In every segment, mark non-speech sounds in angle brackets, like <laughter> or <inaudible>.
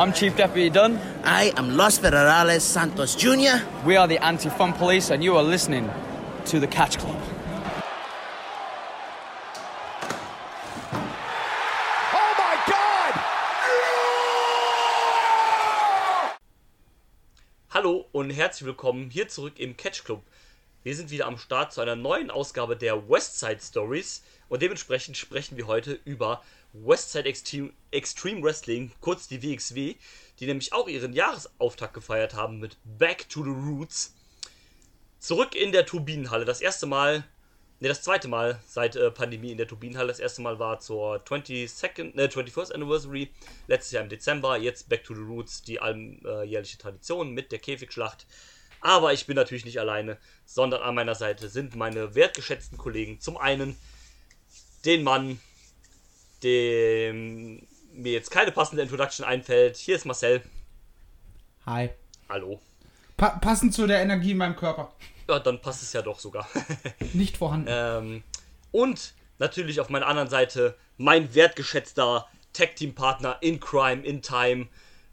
I'm Chief Deputy Dunn. I am Los Federales Santos Jr. We are the Anti Fun Police, and you are listening to the Catch Club. Oh my God! Hallo und herzlich willkommen hier zurück im Catch Club. Wir sind wieder am Start zu einer neuen Ausgabe der Westside Stories und dementsprechend sprechen wir heute über Westside Extreme, Extreme Wrestling, kurz die WXW, die nämlich auch ihren Jahresauftakt gefeiert haben mit Back to the Roots. Zurück in der Turbinenhalle. Das erste Mal, ne, das zweite Mal seit äh, Pandemie in der Turbinenhalle. Das erste Mal war zur 22nd, ne, 21st Anniversary, letztes Jahr im Dezember. Jetzt Back to the Roots, die alljährliche Tradition mit der Käfigschlacht. Aber ich bin natürlich nicht alleine, sondern an meiner Seite sind meine wertgeschätzten Kollegen. Zum einen den Mann, dem mir jetzt keine passende Introduction einfällt. Hier ist Marcel. Hi. Hallo. Pa passend zu der Energie in meinem Körper. Ja, dann passt es ja doch sogar. <laughs> Nicht vorhanden. ähm, und natürlich auf meiner anderen Seite mein wertgeschätzter Tag-Team-Partner in Crime, in Time,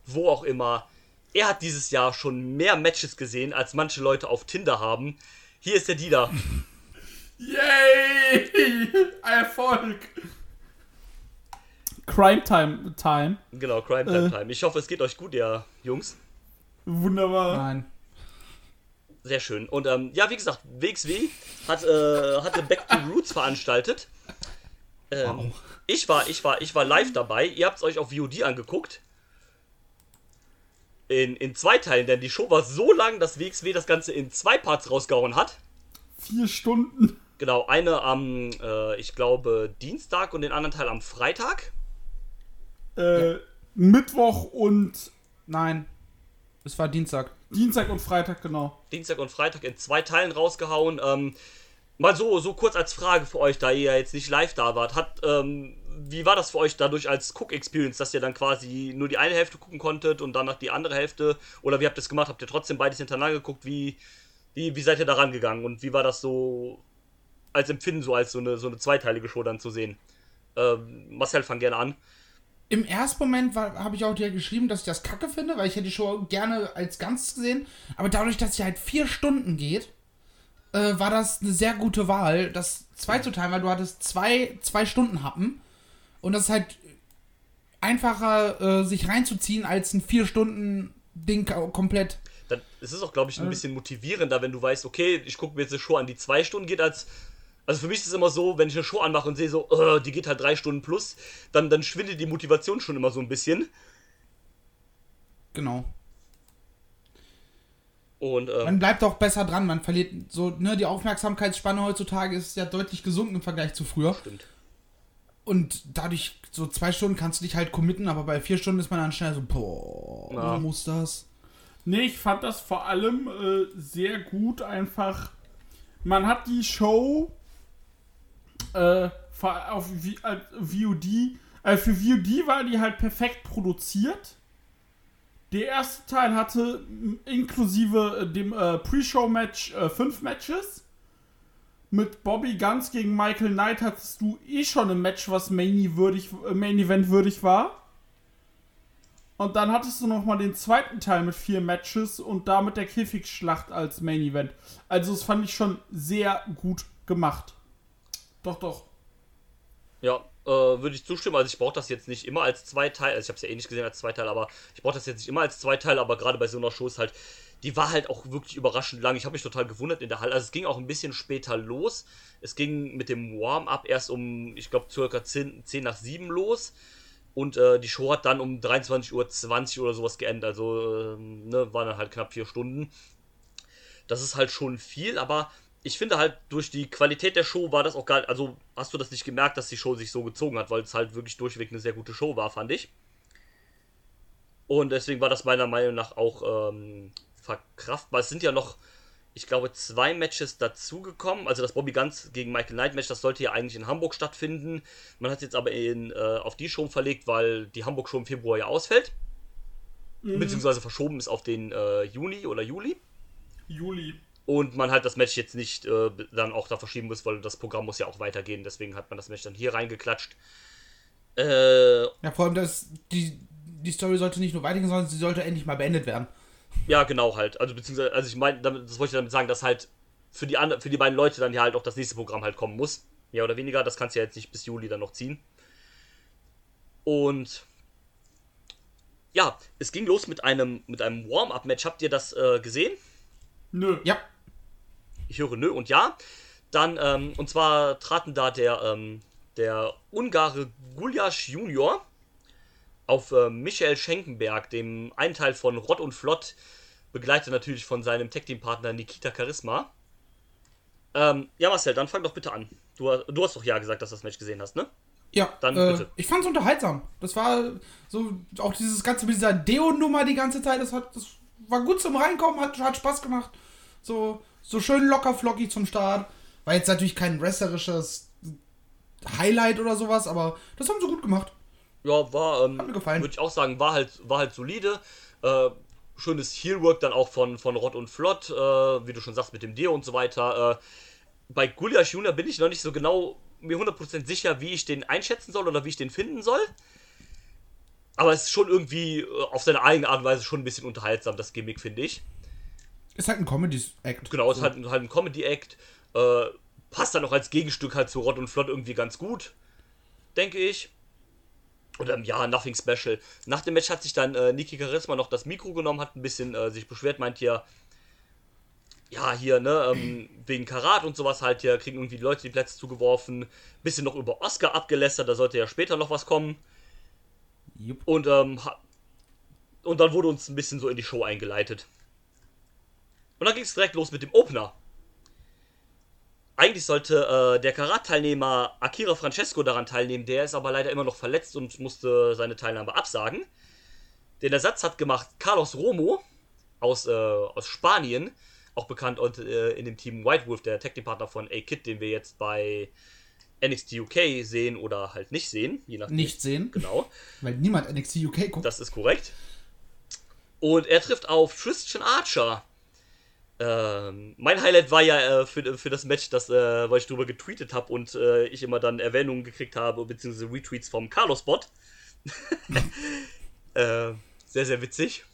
wo auch immer. Er hat dieses Jahr schon mehr Matches gesehen, als manche Leute auf Tinder haben. Hier ist der Dieter. Yay! <laughs> Erfolg! Crime Time. Time. Genau, Crime Time Äh. Time. Ich hoffe, es geht euch gut, ihr Jungs. Wunderbar. Nein. Sehr schön. Und ähm, ja, wie gesagt, WXW hat, äh, hatte Back to Roots veranstaltet. Ähm, ich, war, ich, war, ich war live dabei. Ihr habt es euch auf VOD angeguckt. In, in zwei Teilen, denn die Show war so lang, dass WXW das Ganze in zwei Parts rausgehauen hat. Vier Stunden. Genau, eine am, äh, ich glaube, Dienstag und den anderen Teil am Freitag. Äh, Mittwoch und Nein. Es war Dienstag. Dienstag und Freitag, genau. Dienstag und Freitag in zwei Teilen rausgehauen. Ähm, mal so, so kurz als Frage für euch, da ihr ja jetzt nicht live da wart. Hat, ähm, wie war das für euch dadurch als Cook-Experience, dass ihr dann quasi nur die eine Hälfte gucken konntet und danach die andere Hälfte? Oder wie habt ihr das gemacht? Habt ihr trotzdem beides hintereinander geguckt? Wie, wie, wie seid ihr da rangegangen? Und wie war das so als Empfinden, so als so eine, so eine zweiteilige Show dann zu sehen? Ähm, Marcel, fang gerne an. Im ersten Moment habe ich auch dir geschrieben, dass ich das kacke finde, weil ich hätte die Show gerne als Ganzes gesehen. Aber dadurch, dass sie halt vier Stunden geht, äh, war das eine sehr gute Wahl, das zweizuteilen, weil du hattest zwei, zwei Stunden Happen. Und das ist halt einfacher, äh, sich reinzuziehen, als ein vier Stunden Ding komplett. dann es ist auch, glaube ich, ein bisschen motivierender, wenn du weißt, okay, ich gucke mir jetzt eine Show an, die zwei Stunden geht, als. Also für mich ist es immer so, wenn ich eine Show anmache und sehe so, äh, die geht halt drei Stunden plus, dann, dann schwindet die Motivation schon immer so ein bisschen. Genau. Und ähm, Man bleibt auch besser dran, man verliert so, ne, die Aufmerksamkeitsspanne heutzutage ist ja deutlich gesunken im Vergleich zu früher. stimmt. Und dadurch, so zwei Stunden kannst du dich halt committen, aber bei vier Stunden ist man dann schnell so, boah, Ja. muss das? Nee, ich fand das vor allem äh, sehr gut. Einfach, man hat die Show äh, auf VOD, äh, für VOD war die halt perfekt produziert. Der erste Teil hatte inklusive äh, dem äh, Pre-Show-Match äh, fünf Matches. Mit Bobby Guns gegen Michael Knight hattest du eh schon ein Match, was Main, würdig, äh, Main Event würdig war. Und dann hattest du noch mal den zweiten Teil mit vier Matches und damit der Käfigschlacht als Main Event. Also das fand ich schon sehr gut gemacht. Doch, doch. Ja, äh, würde ich zustimmen. Also ich brauche das jetzt nicht immer als Zweiteil. Also ich habe es ja eh nicht gesehen als Zweiteil, aber ich brauche das jetzt nicht immer als Zweiteil. Aber gerade bei so einer Show ist halt, die war halt auch wirklich überraschend lang. Ich habe mich total gewundert in der Halle. Also es ging auch ein bisschen später los. Es ging mit dem Warm-up erst um, ich glaube, circa 10, 10 nach 7 los. Und äh, die Show hat dann um 23.20 Uhr oder sowas geendet. Also ähm, ne, waren dann halt knapp vier Stunden. Das ist halt schon viel, aber ich finde halt, durch die Qualität der Show war das auch geil. Also hast du das nicht gemerkt, dass die Show sich so gezogen hat, weil es halt wirklich durchweg eine sehr gute Show war, fand ich. Und deswegen war das meiner Meinung nach auch ähm, verkraftbar. Es sind ja noch, ich glaube, zwei Matches dazugekommen. Also das Bobby Guns gegen Michael Knight Match, das sollte ja eigentlich in Hamburg stattfinden. Man hat es jetzt aber in, äh, auf die Show verlegt, weil die Hamburg Show im Februar ja ausfällt. Beziehungsweise verschoben ist auf den äh, Juni oder Juli. Juli. Und man halt das Match jetzt nicht äh, dann auch da verschieben muss, weil das Programm muss ja auch weitergehen. Deswegen hat man das Match dann hier reingeklatscht. Äh, Ja, vor allem, dass die, die Story sollte nicht nur weitergehen, sondern sie sollte endlich mal beendet werden. Ja, genau halt. Also beziehungsweise, also ich meine, das wollte ich damit sagen, dass halt für die, andre, für die beiden Leute dann ja halt auch das nächste Programm halt kommen muss. Mehr oder weniger. Das kannst du ja jetzt nicht bis Juli dann noch ziehen. Und ja, es ging los mit einem, mit einem Warm-Up-Match. Habt ihr das äh, gesehen? Nö. Ja. Ich höre nö und ja. Dann, ähm, und zwar traten da der, ähm, der Ungare Guljasch Junior auf äh, Michael Schenkenberg, dem einen Teil von Rott und Flott, begleitet natürlich von seinem Tech-Team-Partner Nikita Charisma. Ähm, ja, Marcel, dann fang doch bitte an. Du, du hast doch ja gesagt, dass du das Match gesehen hast, ne? Ja, Dann äh, bitte. ich fand's unterhaltsam. Das war so, auch dieses ganze mit dieser Deo-Nummer die ganze Zeit, das hat, das war gut zum Reinkommen, hat, hat Spaß gemacht. So, so schön locker flockig zum Start. War jetzt natürlich kein wrestlerisches Highlight oder sowas, aber das haben sie gut gemacht. Ja, war, ähm, Hat mir gefallen. würde ich auch sagen, war halt, war halt solide. Äh, schönes Heelwork dann auch von, von Rott und Flott, äh, wie du schon sagst, mit dem Dio und so weiter. Äh, bei Gulyash Junior bin ich noch nicht so genau mir 100% sicher, wie ich den einschätzen soll oder wie ich den finden soll. Aber es ist schon irgendwie äh, auf seine eigene Art und Weise schon ein bisschen unterhaltsam, das Gimmick, finde ich. Ist halt ein Comedy-Act. Genau, es ist halt, halt ein Comedy-Act. Äh, passt dann auch als Gegenstück halt zu Rott und Flott irgendwie ganz gut, denke ich. Oder ja, Nothing Special. Nach dem Match hat sich dann äh, Niki Charisma noch das Mikro genommen, hat ein bisschen äh, sich beschwert, meint hier, ja, hier, ne, ähm, wegen Karat und sowas halt, hier kriegen irgendwie die Leute die Plätze zugeworfen. Bisschen noch über Oscar abgelästert, da sollte ja später noch was kommen. Jupp. Und, ähm, und dann wurde uns ein bisschen so in die Show eingeleitet. Und dann ging es direkt los mit dem Opener. Eigentlich sollte äh, der Karat-Teilnehmer Akira Francesco daran teilnehmen, der ist aber leider immer noch verletzt und musste seine Teilnahme absagen. Den Ersatz hat gemacht Carlos Romo aus, äh, aus Spanien, auch bekannt und, äh, in dem Team White Wolf, der Tag-Team-Partner von A-Kid, den wir jetzt bei NXT UK sehen oder halt nicht sehen, je nachdem. Nicht sehen, Genau. weil niemand NXT UK guckt. Das ist korrekt. Und er trifft auf Christian Archer. Ähm, mein Highlight war ja äh, für, für das Match, das, äh, weil ich drüber getweetet habe und äh, ich immer dann Erwähnungen gekriegt habe, beziehungsweise Retweets vom Carlos-Bot. <laughs> äh, sehr, sehr witzig.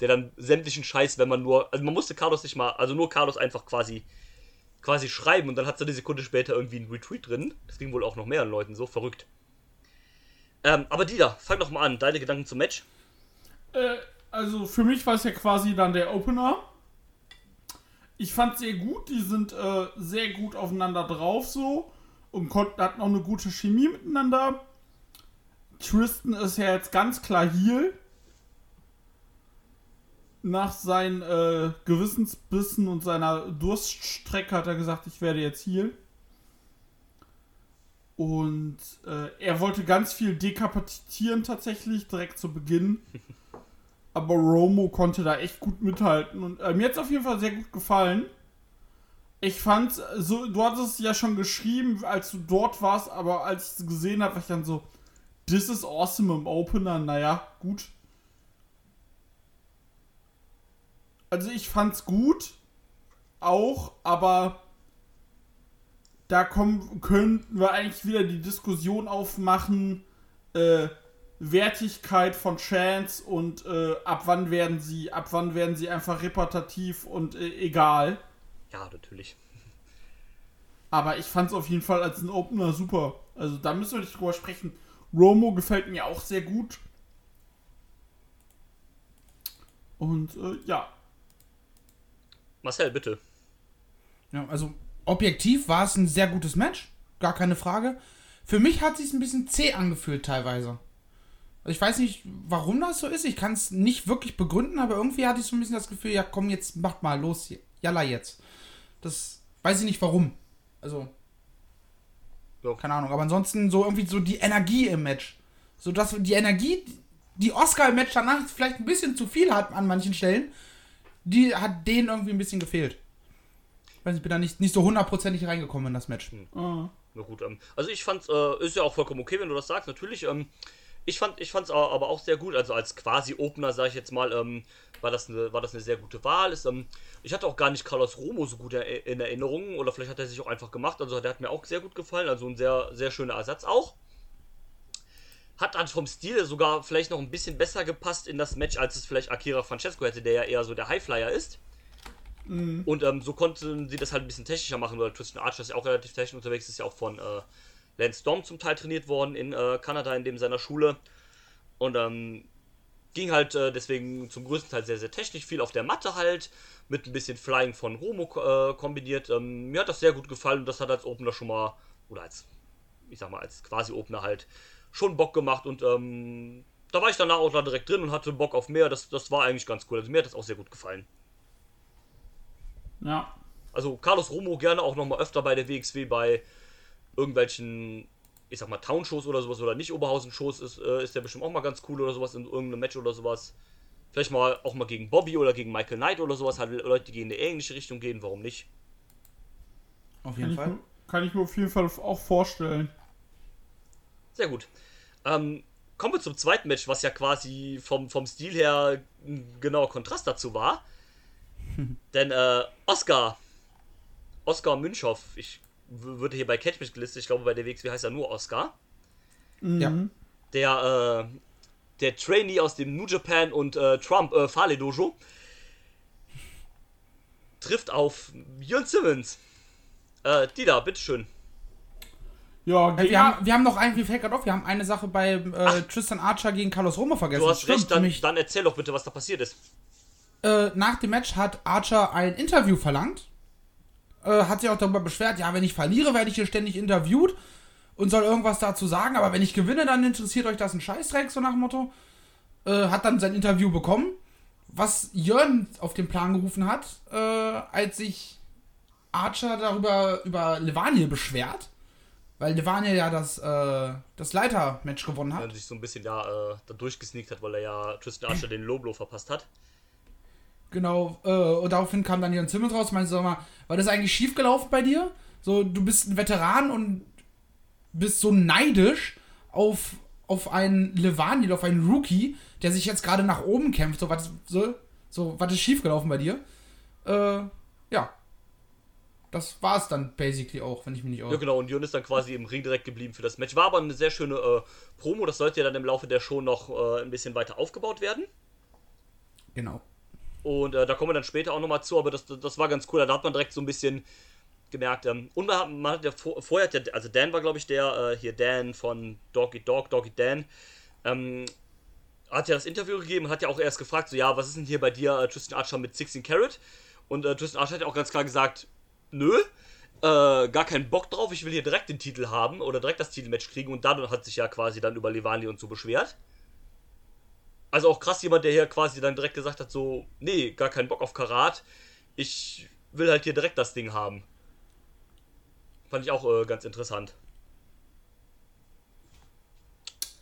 Der dann sämtlichen Scheiß, wenn man nur, also man musste Carlos nicht mal, also nur Carlos einfach quasi, quasi schreiben und dann hat es eine Sekunde später irgendwie ein Retweet drin. Das ging wohl auch noch mehreren Leuten so, verrückt. Ähm, aber Dieter, fang doch mal an, deine Gedanken zum Match. Äh, also für mich war es ja quasi dann der Opener. Ich fand sehr gut, die sind äh, sehr gut aufeinander drauf so und konnten, hatten auch eine gute Chemie miteinander. Tristan ist ja jetzt ganz klar Heal. Nach seinen äh, Gewissensbissen und seiner Durststrecke hat er gesagt, ich werde jetzt Heal. Und äh, er wollte ganz viel dekapitieren tatsächlich, direkt zu Beginn. <laughs> Aber Romo konnte da echt gut mithalten. Und äh, mir hat es auf jeden Fall sehr gut gefallen. Ich fand, so, du hattest es ja schon geschrieben, als du dort warst, aber als ich es gesehen habe, war ich dann so, this is awesome im Opener. Naja, gut. Also ich fand's gut, auch, aber da kommen, könnten wir eigentlich wieder die Diskussion aufmachen, äh, Wertigkeit von Chance und äh, ab wann werden sie, ab wann werden sie einfach repetitiv und äh, egal. Ja, natürlich. Aber ich fand es auf jeden Fall als ein Opener super. Also da müssen wir nicht drüber sprechen. Romo gefällt mir auch sehr gut. Und äh, ja. Marcel, bitte. Ja, also objektiv war es ein sehr gutes Match, gar keine Frage. Für mich hat es sich ein bisschen zäh angefühlt teilweise. Ich weiß nicht, warum das so ist. Ich kann es nicht wirklich begründen, aber irgendwie hatte ich so ein bisschen das Gefühl, ja komm, jetzt macht mal los hier. Jalla jetzt. Das weiß ich nicht warum. Also, Ja. keine Ahnung. Aber ansonsten so irgendwie so die Energie im Match. So dass die Energie, die Oscar im Match danach vielleicht ein bisschen zu viel hat an manchen Stellen, die hat denen irgendwie ein bisschen gefehlt. Ich weiß, ich bin da nicht, nicht so hundertprozentig reingekommen in das Match. Äh, Na gut, ähm, also ich fand's, äh, ist ja auch vollkommen okay, wenn du das sagst, natürlich. Ähm, ich fand, ich fand's aber auch sehr gut, also als quasi Opener, sage ich jetzt mal, ähm, war, das eine, war das eine sehr gute Wahl. Ist, ähm, ich hatte auch gar nicht Carlos Romo so gut in Erinnerung, oder vielleicht hat er sich auch einfach gemacht, also der hat mir auch sehr gut gefallen, also ein sehr, sehr schöner Ersatz auch. hat dann vom Stil sogar vielleicht noch ein bisschen besser gepasst in das Match, als es vielleicht Akira Francesco hätte, der ja eher so der Highflyer ist. Und ähm, so konnten sie das halt ein bisschen technischer machen, weil Tristan Archer ist ja auch relativ technisch unterwegs, ist ja auch von äh, Lance Storm zum Teil trainiert worden in äh, Kanada, in dem seiner Schule. Und ähm, ging halt äh, deswegen zum größten Teil sehr, sehr technisch, viel auf der Matte halt, mit ein bisschen Flying von Romo äh, kombiniert. Ähm, mir hat das sehr gut gefallen und das hat als Opener schon mal, oder als, ich sag mal, als quasi Opener halt schon Bock gemacht und ähm, da war ich danach auch da direkt drin und hatte Bock auf mehr. Das, das war eigentlich ganz cool. Also mir hat das auch sehr gut gefallen. Ja. Also Carlos Romo gerne auch nochmal öfter bei der WXW bei irgendwelchen, ich sag mal, Town-Shows oder sowas oder nicht Oberhausen-Shows ist, äh, ist der bestimmt auch mal ganz cool oder sowas in irgendeinem Match oder sowas. Vielleicht mal auch mal gegen Bobby oder gegen Michael Knight oder sowas. Halt Leute, die in eine ähnliche Richtung gehen, warum nicht? Auf Kann jeden ich, Fall. mir- kann ich mir auf jeden Fall auch vorstellen. Sehr gut. Ähm, kommen wir zum zweiten Match, was ja quasi vom, vom Stil her ein genauer Kontrast dazu war. <laughs> Denn äh, Oscar, Oscar Münchow, ich w- würde hier bei Catchmatch gelistet, ich glaube bei der WXW heißt er nur Oscar. Ja. Der, äh, der Trainee aus dem New Japan und äh, Trump äh, Fale Dojo trifft auf Jörn Simmons. Äh, Dida, bitteschön. Ja, Äh, gegen, Wir haben, wir haben noch einen, wie fällt gerade auf, wir haben eine Sache bei äh, Tristan Archer gegen Carlos Roma vergessen. Du hast Stimmt, recht, dann, dann erzähl doch bitte, was da passiert ist. äh, nach dem Match hat Archer ein Interview verlangt. Äh, hat sich auch darüber beschwert, ja, wenn ich verliere, werde ich hier ständig interviewt und soll irgendwas dazu sagen, aber wenn ich gewinne, dann interessiert euch das ein Scheißdreck, so nach dem Motto. Äh, hat dann sein Interview bekommen, was Jörn auf den Plan gerufen hat, äh, als sich Archer darüber über Levaniel beschwert, weil Levaniel ja das, äh, das Leiter-Match gewonnen hat. Wenn er sich so ein bisschen ja äh, da durchgesneakt hat, weil er ja Tristan Archer <clears throat> den Loblo verpasst hat. Genau, äh, und daraufhin kam dann Jörn Simmons raus und meinte, sag mal, war das eigentlich schief gelaufen bei dir? So, du bist ein Veteran und bist so neidisch auf, auf einen Levaniel, auf einen Rookie, der sich jetzt gerade nach oben kämpft. So, was, so, so, was ist schief gelaufen bei dir? Äh, ja. Das war es dann basically auch, wenn ich mich nicht irre. Ja, genau, und Jörn ist dann quasi im Ring direkt geblieben für das Match. War aber eine sehr schöne äh, Promo, das sollte ja dann im Laufe der Show noch äh, ein bisschen weiter aufgebaut werden. Genau. Und äh, da kommen wir dann später auch nochmal zu, aber das, das war ganz cool. Da hat man direkt so ein bisschen gemerkt. Ähm, und man hat, man hat ja vor, vorher, hat ja, also Dan war, glaube ich, der, äh, hier Dan von Dog Eat Dog, Dog Eat Dan, ähm, hat ja das Interview gegeben hat ja auch erst gefragt, so, ja, was ist denn hier bei dir, äh, Tristan Archer mit 16 Carat? Und äh, Tristan Archer hat ja auch ganz klar gesagt, nö, äh, gar keinen Bock drauf, ich will hier direkt den Titel haben oder direkt das Titelmatch kriegen und dann hat sich ja quasi dann über Levani und so beschwert. Also auch krass jemand, der hier quasi dann direkt gesagt hat, so, nee, gar keinen Bock auf Karat. Ich will halt hier direkt das Ding haben. Fand ich auch äh, ganz interessant.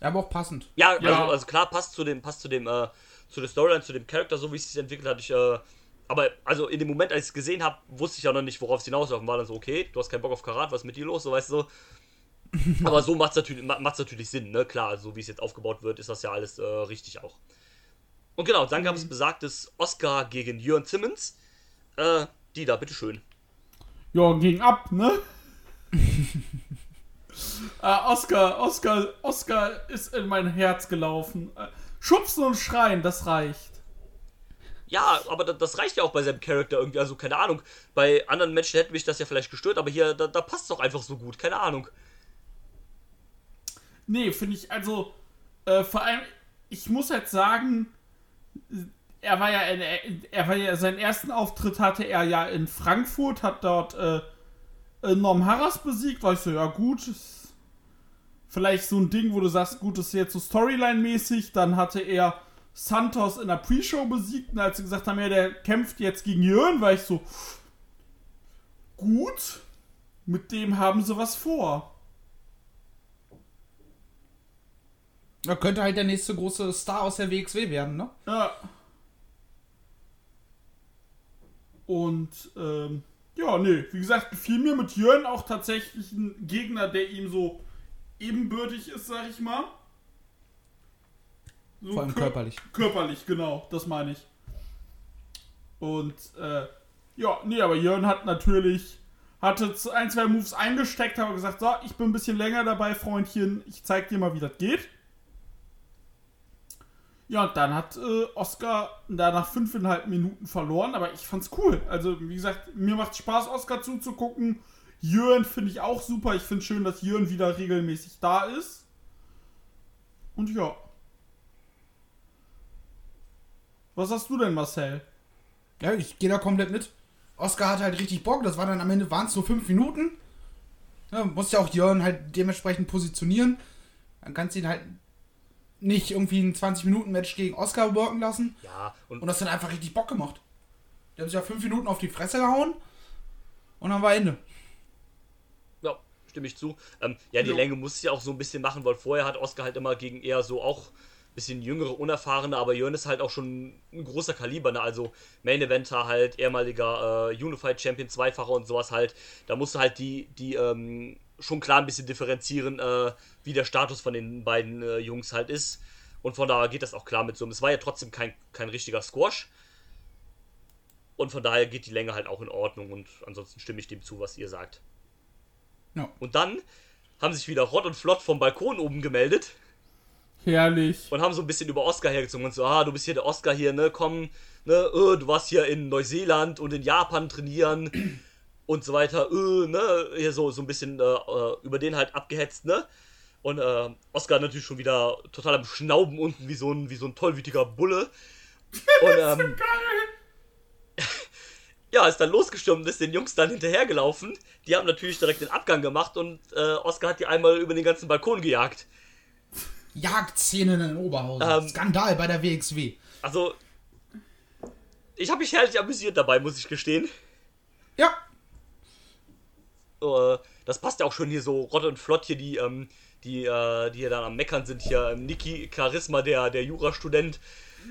Ja, aber auch passend. Ja, also, Ja. also klar, passt zu dem, passt zu dem, äh, zu der Storyline, zu dem Charakter, so wie es sich entwickelt hat. Ich, äh, aber also in dem Moment, als ich es gesehen habe, wusste ich ja noch nicht, worauf es hinauslaufen war. Dann so, okay, du hast keinen Bock auf Karat, was ist mit dir los? So weißt du so. <laughs> aber so macht es natürlich, macht's natürlich Sinn, ne? Klar, so wie es jetzt aufgebaut wird, ist das ja alles äh, richtig auch. Und genau, dann gab es besagtes Oscar gegen Jörn Simmons. Äh, die da, bitteschön. Ja, ging ab, ne? <laughs> äh, Oscar, Oscar, Oscar ist in mein Herz gelaufen. Äh, schubsen und schreien, das reicht. Ja, aber da- das reicht ja auch bei seinem Charakter irgendwie. Also, keine Ahnung. Bei anderen Menschen hätte mich das ja vielleicht gestört, aber hier, da, da passt es doch einfach so gut. Keine Ahnung. Nee, finde ich, also, äh, vor allem, ich muss halt sagen, er war ja, in, er war ja, seinen ersten Auftritt hatte er ja in Frankfurt, hat dort, äh, äh, Norm Harras besiegt, war ich so, ja gut, vielleicht so ein Ding, wo du sagst, gut, das ist jetzt so Storyline-mäßig, dann hatte er Santos in der Pre-Show besiegt, und als sie gesagt haben, ja, der kämpft jetzt gegen Jörn, war ich so, gut, mit dem haben sie was vor. Da könnte halt der nächste große Star aus der WXW werden, ne? Ja. Und, ähm, ja, nee, wie gesagt, gefiel mir mit Jörn auch tatsächlich ein Gegner, der ihm so ebenbürtig ist, sag ich mal. So Vor allem kör- körperlich. Körperlich, genau, das meine ich. Und, äh, ja, nee, aber Jörn hat natürlich, hatte ein, zwei Moves eingesteckt, aber gesagt, so, ich bin ein bisschen länger dabei, Freundchen, ich zeig dir mal, wie das geht. Ja, und dann hat äh, Oscar da nach fünfeinhalb Minuten verloren, aber ich fand's cool. Also, wie gesagt, mir macht Spaß, Oscar zuzugucken. Jörn finde ich auch super. Ich finde schön, dass Jörn wieder regelmäßig da ist. Und ja. Was hast du denn, Marcel? Ja, ich gehe da komplett mit. Oscar hat halt richtig Bock. Das war dann am Ende, waren es nur fünf Minuten. Ja, muss ja auch Jörn halt dementsprechend positionieren. Dann kannst du ihn halt nicht irgendwie ein 20-Minuten-Match gegen Oscar worken lassen. Ja, und, Und das hat einfach richtig Bock gemacht. Die haben sich ja fünf Minuten auf die Fresse gehauen. Und dann war Ende. ja, stimme ich zu. Ähm, ja, die Jo. Länge muss ja auch so ein bisschen machen, weil vorher hat Oscar halt immer gegen eher so auch ein bisschen jüngere, unerfahrene, aber Jörn ist halt auch schon ein großer Kaliber, ne? Also Main Eventer halt, ehemaliger äh, Unified Champion, Zweifacher und sowas halt. Da musst du halt die, die ähm, schon klar ein bisschen differenzieren, äh, wie der Status von den beiden äh, Jungs halt ist. Und von daher geht das auch klar mit so. Es war ja trotzdem kein, kein richtiger Squash. Und von daher geht die Länge halt auch in Ordnung und ansonsten stimme ich dem zu, was ihr sagt. Ja. Und dann haben sich wieder Rott und Flott vom Balkon oben gemeldet Herrlich. und haben so ein bisschen über Oscar hergezogen und so, ah, du bist hier der Oscar hier, ne, komm, ne, äh, du warst hier in Neuseeland und in Japan trainieren und so weiter, äh, ne, hier so, so ein bisschen äh, äh, über den halt abgehetzt, ne. Und äh, Oscar natürlich schon wieder total am Schnauben unten wie so ein, wie so ein tollwütiger Bulle. <laughs> Und ähm, <laughs> ja, ist dann losgestürmt ist den Jungs dann hinterhergelaufen. Die haben natürlich direkt den Abgang gemacht und äh, Oscar hat die einmal über den ganzen Balkon gejagt. Jagdszenen in Oberhausen. Ähm. Skandal bei der WXW. Also, ich habe mich herrlich amüsiert dabei, muss ich gestehen. Ja, Äh, das passt ja auch schon hier so Rott und Flott hier, die, ähm, die, äh, die hier dann am Meckern sind hier. Ähm, Niki Charisma, der, der Jurastudent.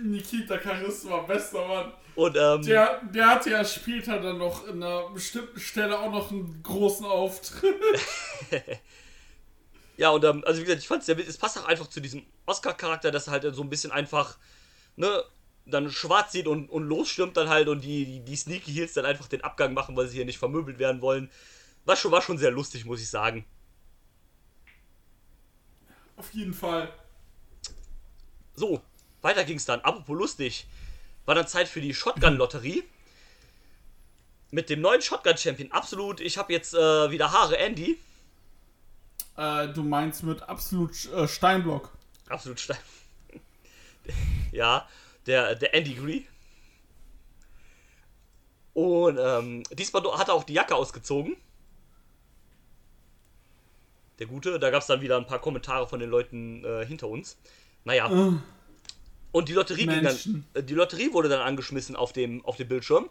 Nikita Charisma, bester Mann. Und, ähm, Der, der hatte ja später dann noch in einer bestimmten Stelle auch noch einen großen Auftritt. <laughs> ja, und, ähm, also wie gesagt, ich fand's sehr, es passt auch einfach zu diesem Oscar-Charakter, dass er halt so ein bisschen einfach, ne, dann schwarz sieht und, und losstürmt dann halt und die, die, die Sneaky Heels dann einfach den Abgang machen, weil sie hier nicht vermöbelt werden wollen. War schon, war schon sehr lustig, muss ich sagen. Auf jeden Fall. So, weiter ging's dann. Apropos lustig. War dann Zeit für die Shotgun-Lotterie. Mit dem neuen Shotgun-Champion. Absolut, ich habe jetzt äh, wieder Haare, Andy. Äh, du meinst mit absolut äh, Steinblock. Absolut steil. <laughs> ja, der, der Andy Gree. Und ähm, diesmal hat er auch die Jacke ausgezogen. Der Gute, da gab es dann wieder ein paar Kommentare von den Leuten äh, hinter uns. Naja. Und die Lotterie dann. äh, Die Lotterie wurde dann angeschmissen auf dem, auf dem Bildschirm.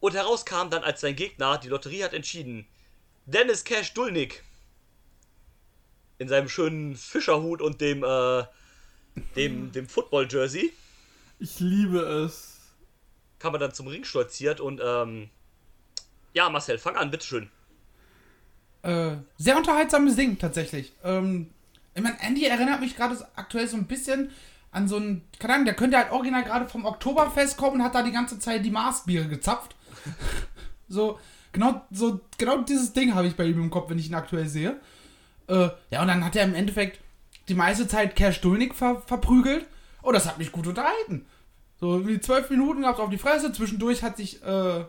Und heraus kam dann als sein Gegner, die Lotterie hat entschieden, Dennis Cash Dulnik. In seinem schönen Fischerhut und dem, äh, dem, dem Football-Jersey Ich liebe es. kam er dann zum Ring stolziert und, ähm, ja, Marcel, fang an, bitteschön. Äh, sehr unterhaltsames Ding tatsächlich. Ähm, ich meine, Andy erinnert mich gerade aktuell so ein bisschen an so einen, keine Ahnung, der könnte halt original gerade vom Oktoberfest kommen und hat da die ganze Zeit die Maßbiere gezapft. <laughs> so, genau, so, genau dieses Ding habe ich bei ihm im Kopf, wenn ich ihn aktuell sehe. Äh, ja, und dann hat er im Endeffekt die meiste Zeit Cash Dulnik ver verprügelt. Oh, das hat mich gut unterhalten. So, wie zwölf Minuten gab es auf die Fresse. Zwischendurch hat sich äh,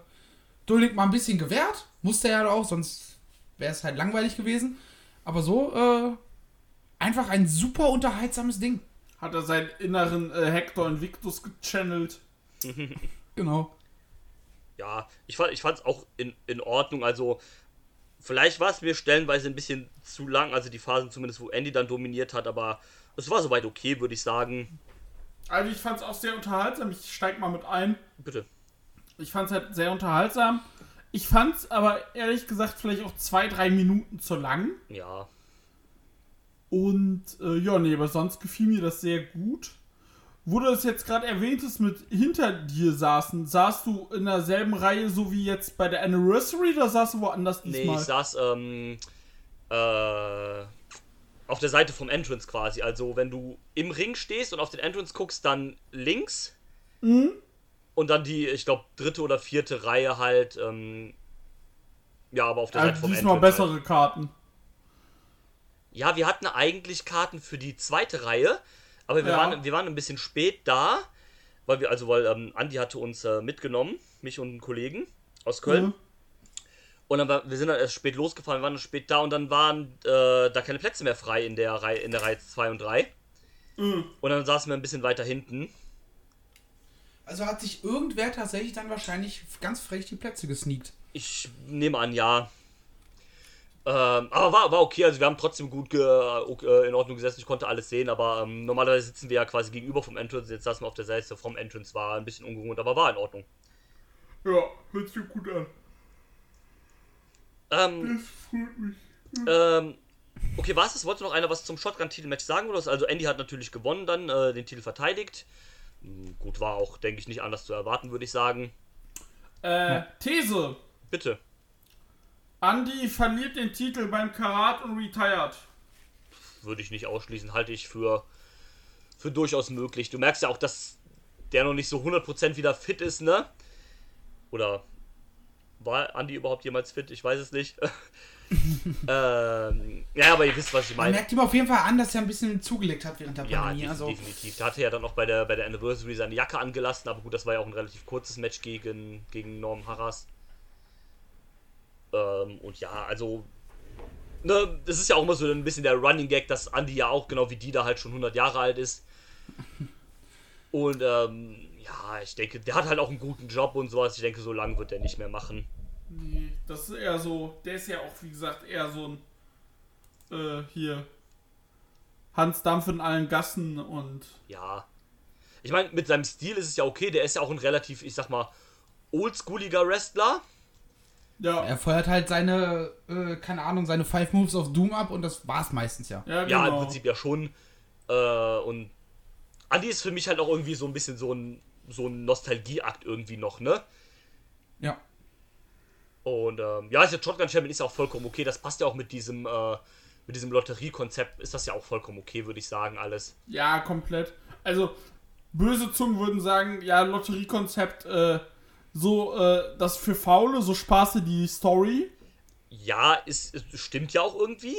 Dulnik mal ein bisschen gewehrt. Musste er ja auch, sonst wäre es halt langweilig gewesen. Aber so, äh, einfach ein super unterhaltsames Ding. Hat er seinen inneren äh, Hector Invictus gechannelt. <laughs> Genau. Ja, ich fand ich fand's auch in, in Ordnung. Also, vielleicht war es mir stellenweise ein bisschen zu lang, also die Phasen zumindest, wo Andy dann dominiert hat, aber es war soweit okay, würde ich sagen. Also ich fand es auch sehr unterhaltsam. Ich steig mal mit ein. Bitte. Ich fand es halt sehr unterhaltsam. Ich fand es aber ehrlich gesagt vielleicht auch zwei, drei Minuten zu lang. Ja. Und äh, ja, nee, aber sonst gefiel mir das sehr gut. Wo du es jetzt gerade erwähnt hast, mit hinter dir saßen, saßt du in derselben Reihe so wie jetzt bei der Anniversary oder saßt du woanders Nee, diesmal? ich saß ähm, äh, auf der Seite vom Entrance quasi. Also, wenn du im Ring stehst und auf den Entrance guckst, dann links. Und dann die, ich glaube, dritte oder vierte Reihe halt. Ähm, ja, aber auf der Seite also vom diesmal Entrance. Halt. bessere Karten. Ja, wir hatten eigentlich Karten für die zweite Reihe, Aber wir, Ja. waren, wir waren ein bisschen spät da, weil wir, also weil ähm, Andi hatte uns äh, mitgenommen, mich und einen Kollegen aus Köln. Mhm. Und dann war, wir sind dann erst spät losgefahren, waren dann spät da und dann waren äh, da keine Plätze mehr frei in der Reihe, in der Reihe 2 und 3. Mhm. Und dann saßen wir ein bisschen weiter hinten. Also hat sich irgendwer tatsächlich dann wahrscheinlich ganz frech die Plätze gesneakt. Ich nehme an, ja. Ähm, aber war, war okay, also wir haben trotzdem gut ge, äh, in Ordnung gesessen, ich konnte alles sehen, aber ähm, normalerweise sitzen wir ja quasi gegenüber vom Entrance, jetzt saßen wir auf der Seite vom Entrance, war ein bisschen ungewohnt, aber war in Ordnung. Ja, hört sich gut an. Ähm, Das freut mich. ähm, okay, war es das? Wolltest du noch einer was zum Shotgun-Titelmatch sagen? Oder? was? Also Andy hat natürlich gewonnen, dann äh, den Titel verteidigt. Gut, war auch, denke ich, nicht anders zu erwarten, würde ich sagen. Äh, These. Bitte. Andy verliert den Titel beim Karat und retired. Würde ich nicht ausschließen, halte ich für, für durchaus möglich. Du merkst ja auch, dass der noch nicht so 100% wieder fit ist, ne? Oder war Andy überhaupt jemals fit? Ich weiß es nicht. <laughs> <laughs> ähm, ja, aber ihr wisst, was ich Man meine. merkt ihm auf jeden Fall an, dass er ein bisschen zugelegt hat während der Ja, Pandemie. def Also, definitiv. Der hatte ja dann auch bei der, bei der Anniversary seine Jacke angelassen, aber gut, das war ja auch ein relativ kurzes Match gegen, gegen Norm Harras. Ähm, und ja, also. Ne, das ist ja auch immer so ein bisschen der Running Gag, dass Andy ja auch genau wie die da halt schon 100 Jahre alt ist. <laughs> Und ähm, ja, ich denke, der hat halt auch einen guten Job und sowas. Ich denke, so lange wird er nicht mehr machen. Nee, das ist eher so, der ist ja auch, wie gesagt, eher so ein, äh, hier, Hans Dampf in allen Gassen und, Ja. Ich meine, mit seinem Stil ist es ja okay. Der ist ja auch ein relativ, ich sag mal, oldschooliger Wrestler. ja, er feuert halt seine, äh, keine Ahnung, seine Five Moves of Doom ab und das war's meistens ja. ja, Ja, genau. im Prinzip ja schon. Äh, und Andy ist für mich halt auch irgendwie so ein bisschen so ein, so ein Nostalgieakt irgendwie noch, ne? Ja. Und ähm, ja, ist jetzt Shotgun Champion ist ja auch vollkommen okay. Das passt ja auch mit diesem, äh, mit diesem Lotteriekonzept ist das ja auch vollkommen okay, würde ich sagen, alles. Ja, komplett. Also, böse Zungen würden sagen, ja, Lotteriekonzept, äh, so, äh, das für Faule, so spaße die Story. Ja, ist, ist, stimmt ja auch irgendwie.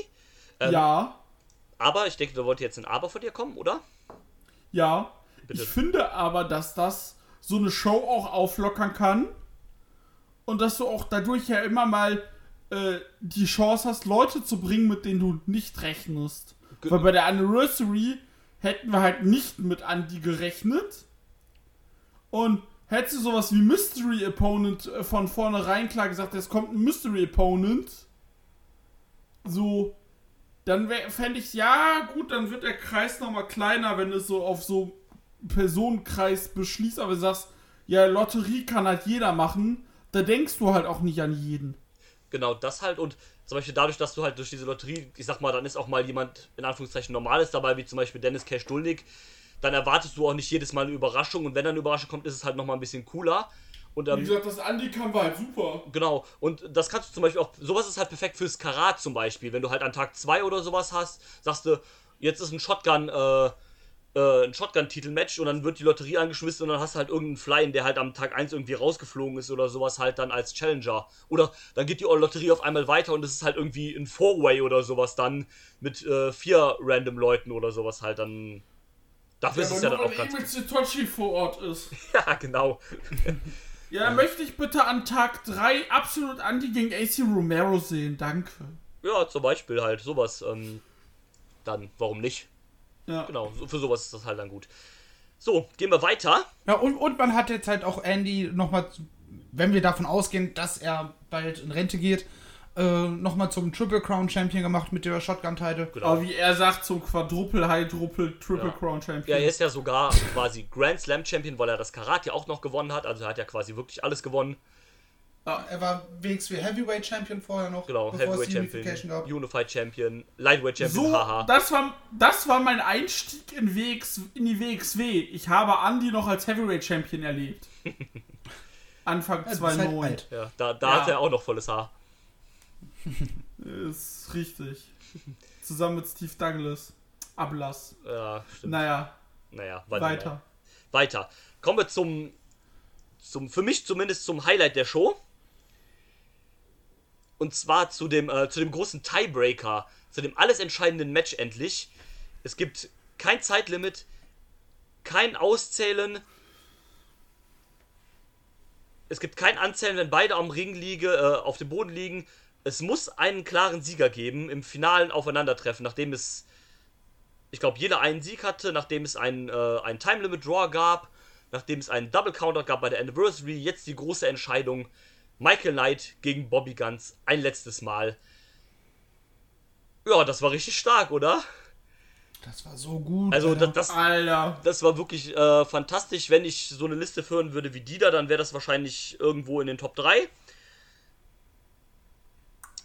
Ähm, ja, Aber ich denke, da wollte jetzt ein Aber von dir kommen, oder? ja. Bitte. Ich finde aber, dass das so eine Show auch auflockern kann. Und dass du auch dadurch ja immer mal äh, die Chance hast, Leute zu bringen, mit denen du nicht rechnest. Ge- Weil bei der Anniversary hätten wir halt nicht mit Andy gerechnet. Und hättest du sowas wie Mystery Opponent äh, von vornherein klar gesagt, es kommt ein Mystery Opponent, so, dann fände ich, ja, gut, dann wird der Kreis nochmal kleiner, wenn es so auf so Personenkreis beschließt, aber du sagst, ja, Lotterie kann halt jeder machen, da denkst du halt auch nicht an jeden. Genau, das halt und zum Beispiel dadurch, dass du halt durch diese Lotterie, ich sag mal, dann ist auch mal jemand in Anführungszeichen Normales dabei, wie zum Beispiel Dennis Cash Duldig, dann erwartest du auch nicht jedes Mal eine Überraschung und wenn dann eine Überraschung kommt, ist es halt nochmal ein bisschen cooler. Und Wie ähm, gesagt, das Andy kam war halt super. genau, und das kannst du zum Beispiel auch, sowas ist halt perfekt fürs Karat zum Beispiel, wenn du halt an Tag 2 oder sowas hast, sagst du, jetzt ist ein Shotgun, äh, äh, ein Shotgun-Titel-Match und dann wird die Lotterie angeschmissen und dann hast du halt irgendeinen Fly, der halt am Tag 1 irgendwie rausgeflogen ist oder sowas halt dann als Challenger. Oder dann geht die Lotterie auf einmal weiter und es ist halt irgendwie ein Four-Way oder sowas dann mit äh, vier random Leuten oder sowas halt dann. Dafür ist es ja dann auch ganz. Emil Zitochi vor Ort ist. <laughs> Ja, genau. Ja, dann möchte ich bitte an Tag 3 absolut Andy gegen AC Romero sehen. Danke. Ja, zum Beispiel halt sowas. Ähm, dann, warum nicht? Ja. Genau, so, für sowas ist das halt dann gut. So, gehen wir weiter. Ja, und, und man hat jetzt halt auch Andy nochmal, wenn wir davon ausgehen, dass er bald in Rente geht, äh, nochmal zum Triple Crown Champion gemacht mit der Shotgun-Title. Genau. Aber wie er sagt, zum Quadruple, Hydruple, Triple Ja. Crown Champion. Ja, er ist ja sogar quasi Grand Slam Champion, weil er das Karat ja auch noch gewonnen hat. Also er hat ja quasi wirklich alles gewonnen. Ja, er war WXW Heavyweight Champion vorher noch, Genau, bevor es Heavyweight die Champion, gab. Unified Champion, Lightweight Champion, So, haha. das war, das war mein Einstieg in, WX, in die WXW. Ich habe Andy noch als Heavyweight Champion erlebt. <laughs> Anfang Ja, du bist halt 2009. alt. Ja, da da Ja. hat er auch noch volles Haar. Ist richtig. Zusammen mit Steve Douglas. Ablass. Ja, stimmt. Naja, Naja, weiter. Mal. Weiter. Kommen wir zum, zum, für mich zumindest zum Highlight der Show. Und zwar zu dem, äh, zu dem großen Tiebreaker, zu dem alles entscheidenden Match endlich. Es gibt kein Zeitlimit, kein Auszählen. Es gibt kein Anzählen, wenn beide am Ring liegen, äh, auf dem Boden liegen. Es muss einen klaren Sieger geben im finalen Aufeinandertreffen, nachdem es, ich glaube, jeder einen Sieg hatte, nachdem es ein, äh, ein Time Limit Draw gab, nachdem es einen Double Counter gab bei der Anniversary. Jetzt die große Entscheidung: Michael Knight gegen Bobby Guns ein letztes Mal. Ja, das war richtig stark, oder? Das war so gut. Also Alter. das, das, Alter. das war wirklich äh, fantastisch. Wenn ich so eine Liste führen würde wie die da, dann wäre das wahrscheinlich irgendwo in den Top 3.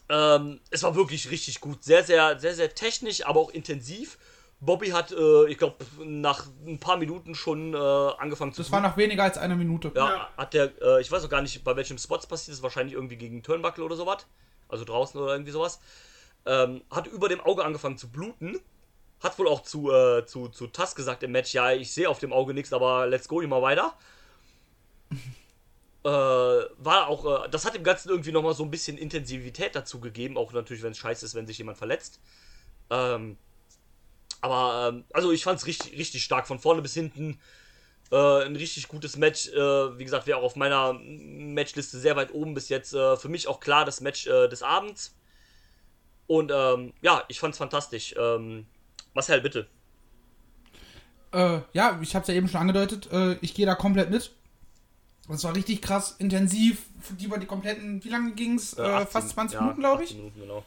Ähm, es war wirklich richtig gut. Sehr, sehr, sehr, sehr technisch, aber auch intensiv. Bobby hat, äh, ich glaube, nach ein paar Minuten schon äh, angefangen zu das war nach weniger als einer Minute. ja, Ja. hat der, äh, ich weiß auch gar nicht, bei welchem Spots passiert ist, wahrscheinlich irgendwie gegen Turnbuckle oder sowas. Also draußen oder irgendwie sowas. Ähm, hat über dem Auge angefangen zu bluten. Hat wohl auch zu, äh, zu, zu Tass gesagt im Match, ja, ich sehe auf dem Auge nichts, aber let's go immer weiter. <laughs> äh, war auch, äh, das hat dem Ganzen irgendwie nochmal so ein bisschen Intensivität dazu gegeben, auch natürlich, wenn es scheiße ist, wenn sich jemand verletzt. Ähm, aber, ähm, also ich fand es richtig, richtig stark, von vorne bis hinten. Äh, ein richtig gutes Match. Äh, wie gesagt, wäre auch auf meiner Matchliste sehr weit oben bis jetzt. Äh, für mich auch klar das Match äh, des Abends. Und ähm, ja, ich fand's fantastisch. Ähm, Marcel, bitte. Äh, ja, ich hab's ja eben schon angedeutet. Äh, ich gehe da komplett mit. Das war richtig krass, intensiv. Die über die kompletten, wie lange ging's? Äh, 18, fast 20 ja, Minuten, glaube ich. 18 Minuten, genau.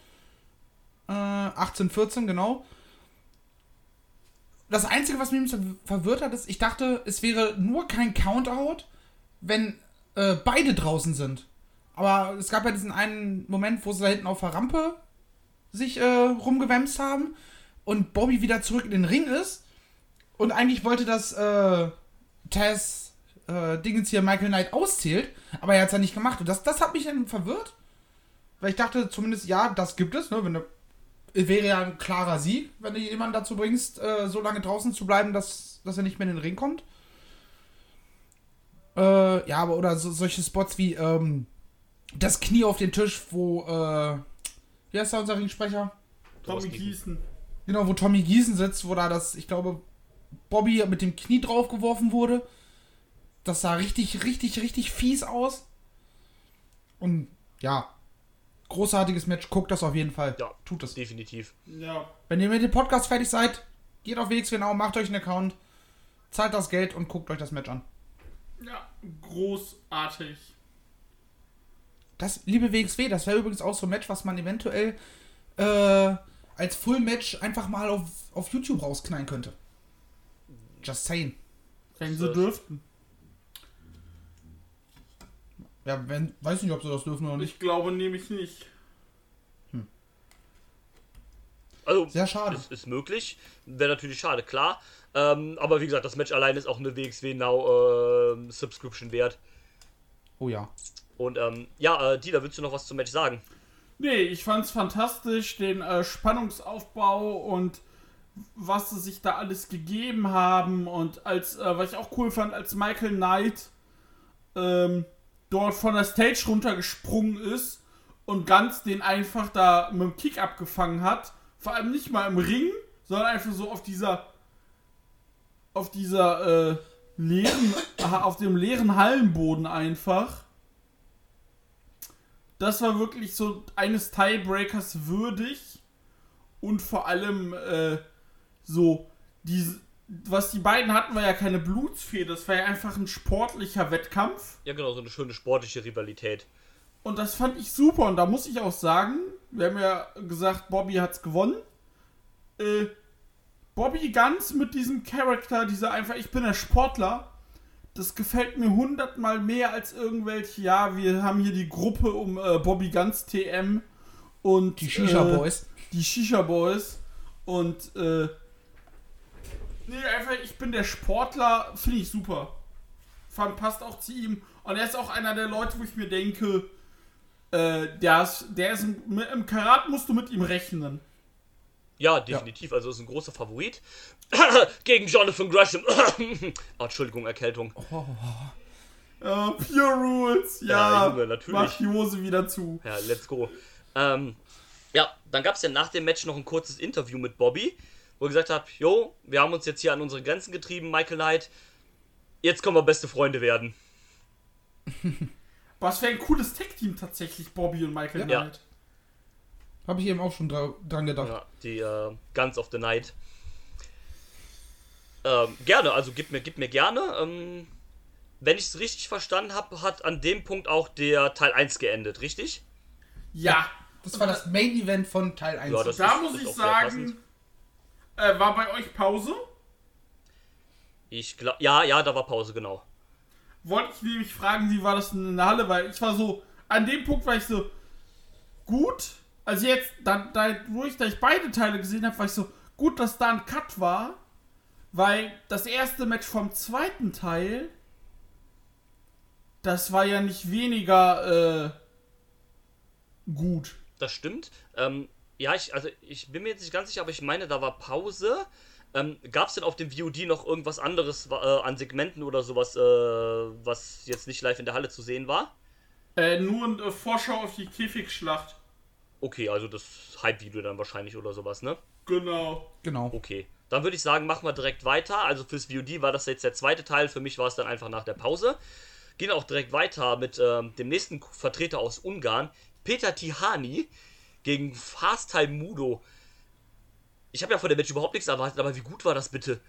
Äh, 18, 14, genau. Das Einzige, was mich verwirrt hat, ist, ich dachte, es wäre nur kein Countout, wenn äh, beide draußen sind. Aber es gab ja diesen einen Moment, wo sie da hinten auf der Rampe sich äh, rumgewämst haben und Bobby wieder zurück in den Ring ist. Und eigentlich wollte das äh, Taz äh, Dingens hier Michael Knight auszählt, aber er hat es ja nicht gemacht. Und das, das hat mich dann verwirrt. Weil ich dachte zumindest, ja, das gibt es, ne? Wenn du, wäre ja ein klarer Sieg, wenn du jemanden dazu bringst, äh, so lange draußen zu bleiben, dass, dass er nicht mehr in den Ring kommt. Äh, ja, aber oder so, solche Spots wie ähm, das Knie auf den Tisch, wo, äh, wie heißt da unser Ringsprecher? Tommy Gießen. Genau, wo Tommy Giesen sitzt, wo da das, ich glaube, Bobby mit dem Knie draufgeworfen wurde. Das sah richtig, richtig, richtig fies aus. Und ja, großartiges Match. Guckt das auf jeden Fall. Ja, Tut es. definitiv. Ja. Wenn ihr mit dem Podcast fertig seid, geht auf WXW Now, macht euch einen Account, zahlt das Geld und guckt euch das Match an. Ja, großartig. Das, liebe WXW, das wäre übrigens auch so ein Match, was man eventuell äh, als Full Match einfach mal auf, auf YouTube rausknallen könnte. Just saying. Wenn sie dürften. Ja, wenn, weiß nicht, ob sie das dürfen oder nicht. Ich glaube nämlich nicht. Also, Sehr schade. Ist, ist möglich. Wäre natürlich schade, klar. Ähm, aber wie gesagt, das Match allein ist auch eine WXW Now ähm, Subscription wert. Oh ja. Und ähm, ja, äh, Dieter, willst du noch was zum Match sagen? Nee, ich fand's fantastisch, den äh, Spannungsaufbau und was sie sich da alles gegeben haben und als, äh, was ich auch cool fand, als Michael Knight ähm, dort von der Stage runtergesprungen ist und ganz den einfach da mit dem Kick abgefangen hat. Vor allem nicht mal im Ring, sondern einfach so auf dieser auf dieser äh, leeren, <laughs> auf dem leeren Hallenboden einfach. Das war wirklich so eines Tiebreakers würdig und vor allem äh, so diese was die beiden hatten, war ja keine Blutsfehde, das war ja einfach ein sportlicher Wettkampf. Ja, genau, so eine schöne sportliche Rivalität. Und das fand ich super. Und da muss ich auch sagen, wir haben ja gesagt, Bobby hat's gewonnen. Äh, Bobby ganz mit diesem Charakter, dieser einfach, ich bin der Sportler, das gefällt mir hundertmal mehr als irgendwelche, ja, wir haben hier die Gruppe um äh, Bobby Ganz TM und Die Shisha äh, Boys. die Shisha Boys und äh, nee, einfach, ich bin der Sportler, finde ich super. Fand, passt auch zu ihm. Und er ist auch einer der Leute, wo ich mir denke, äh, der ist, der ist im, im Karat musst du mit ihm rechnen. Ja, definitiv. Also ist ein großer Favorit. <coughs> Gegen Jonathan Gresham. oh, <coughs> Entschuldigung, Erkältung. Äh, Pure Rules, Ja, ja. Junge, natürlich. Mach die Hose wieder zu. Ja, let's go. Ähm, ja, dann gab es ja nach dem Match noch ein kurzes Interview mit Bobby. Wo er gesagt hat, jo, wir haben uns jetzt hier an unsere Grenzen getrieben, Michael Knight, jetzt können wir beste Freunde werden. <laughs> Was wäre ein cooles Tech-Team tatsächlich, Bobby und Michael Ja. Knight. Habe ich eben auch schon dra dran gedacht. Ja, die äh, Guns of the Night. Ähm, gerne, also gib mir, gib mir gerne. Ähm, wenn ich es richtig verstanden habe, hat an dem Punkt auch der Teil 1 geendet, richtig? Ja. Das war das Main Event von Teil 1. Ja, das Da ist- muss ist ich sagen, äh, war bei euch Pause? Ich glaube, ja, ja, da war Pause, genau. Wollte ich nämlich fragen, wie war das denn in der Halle? Weil ich war so, an dem Punkt war ich so, gut. Also jetzt, dann, da, wo ich, da ich beide Teile gesehen habe, war ich so, gut, dass da ein Cut war. Weil das erste Match vom zweiten Teil, das war ja nicht weniger äh, gut. Das stimmt. Ähm, ja, ich, also ich bin mir jetzt nicht ganz sicher, aber ich meine, da war Pause. Ähm, Gab es denn auf dem VOD noch irgendwas anderes äh, an Segmenten oder sowas, äh, was jetzt nicht live in der Halle zu sehen war? Äh, nur eine äh, Vorschau auf die Käfigschlacht. Okay, also das Hype-Video dann wahrscheinlich oder sowas, ne? Genau. Genau. Okay. Dann würde ich sagen, machen wir direkt weiter. Also fürs VOD war das jetzt der zweite Teil. Für mich war es dann einfach nach der Pause. Gehen auch direkt weiter mit ähm, dem nächsten Vertreter aus Ungarn, Peter Tihani gegen Fastal Mudo. Ich habe ja von der Match überhaupt nichts erwartet, aber wie gut war das bitte?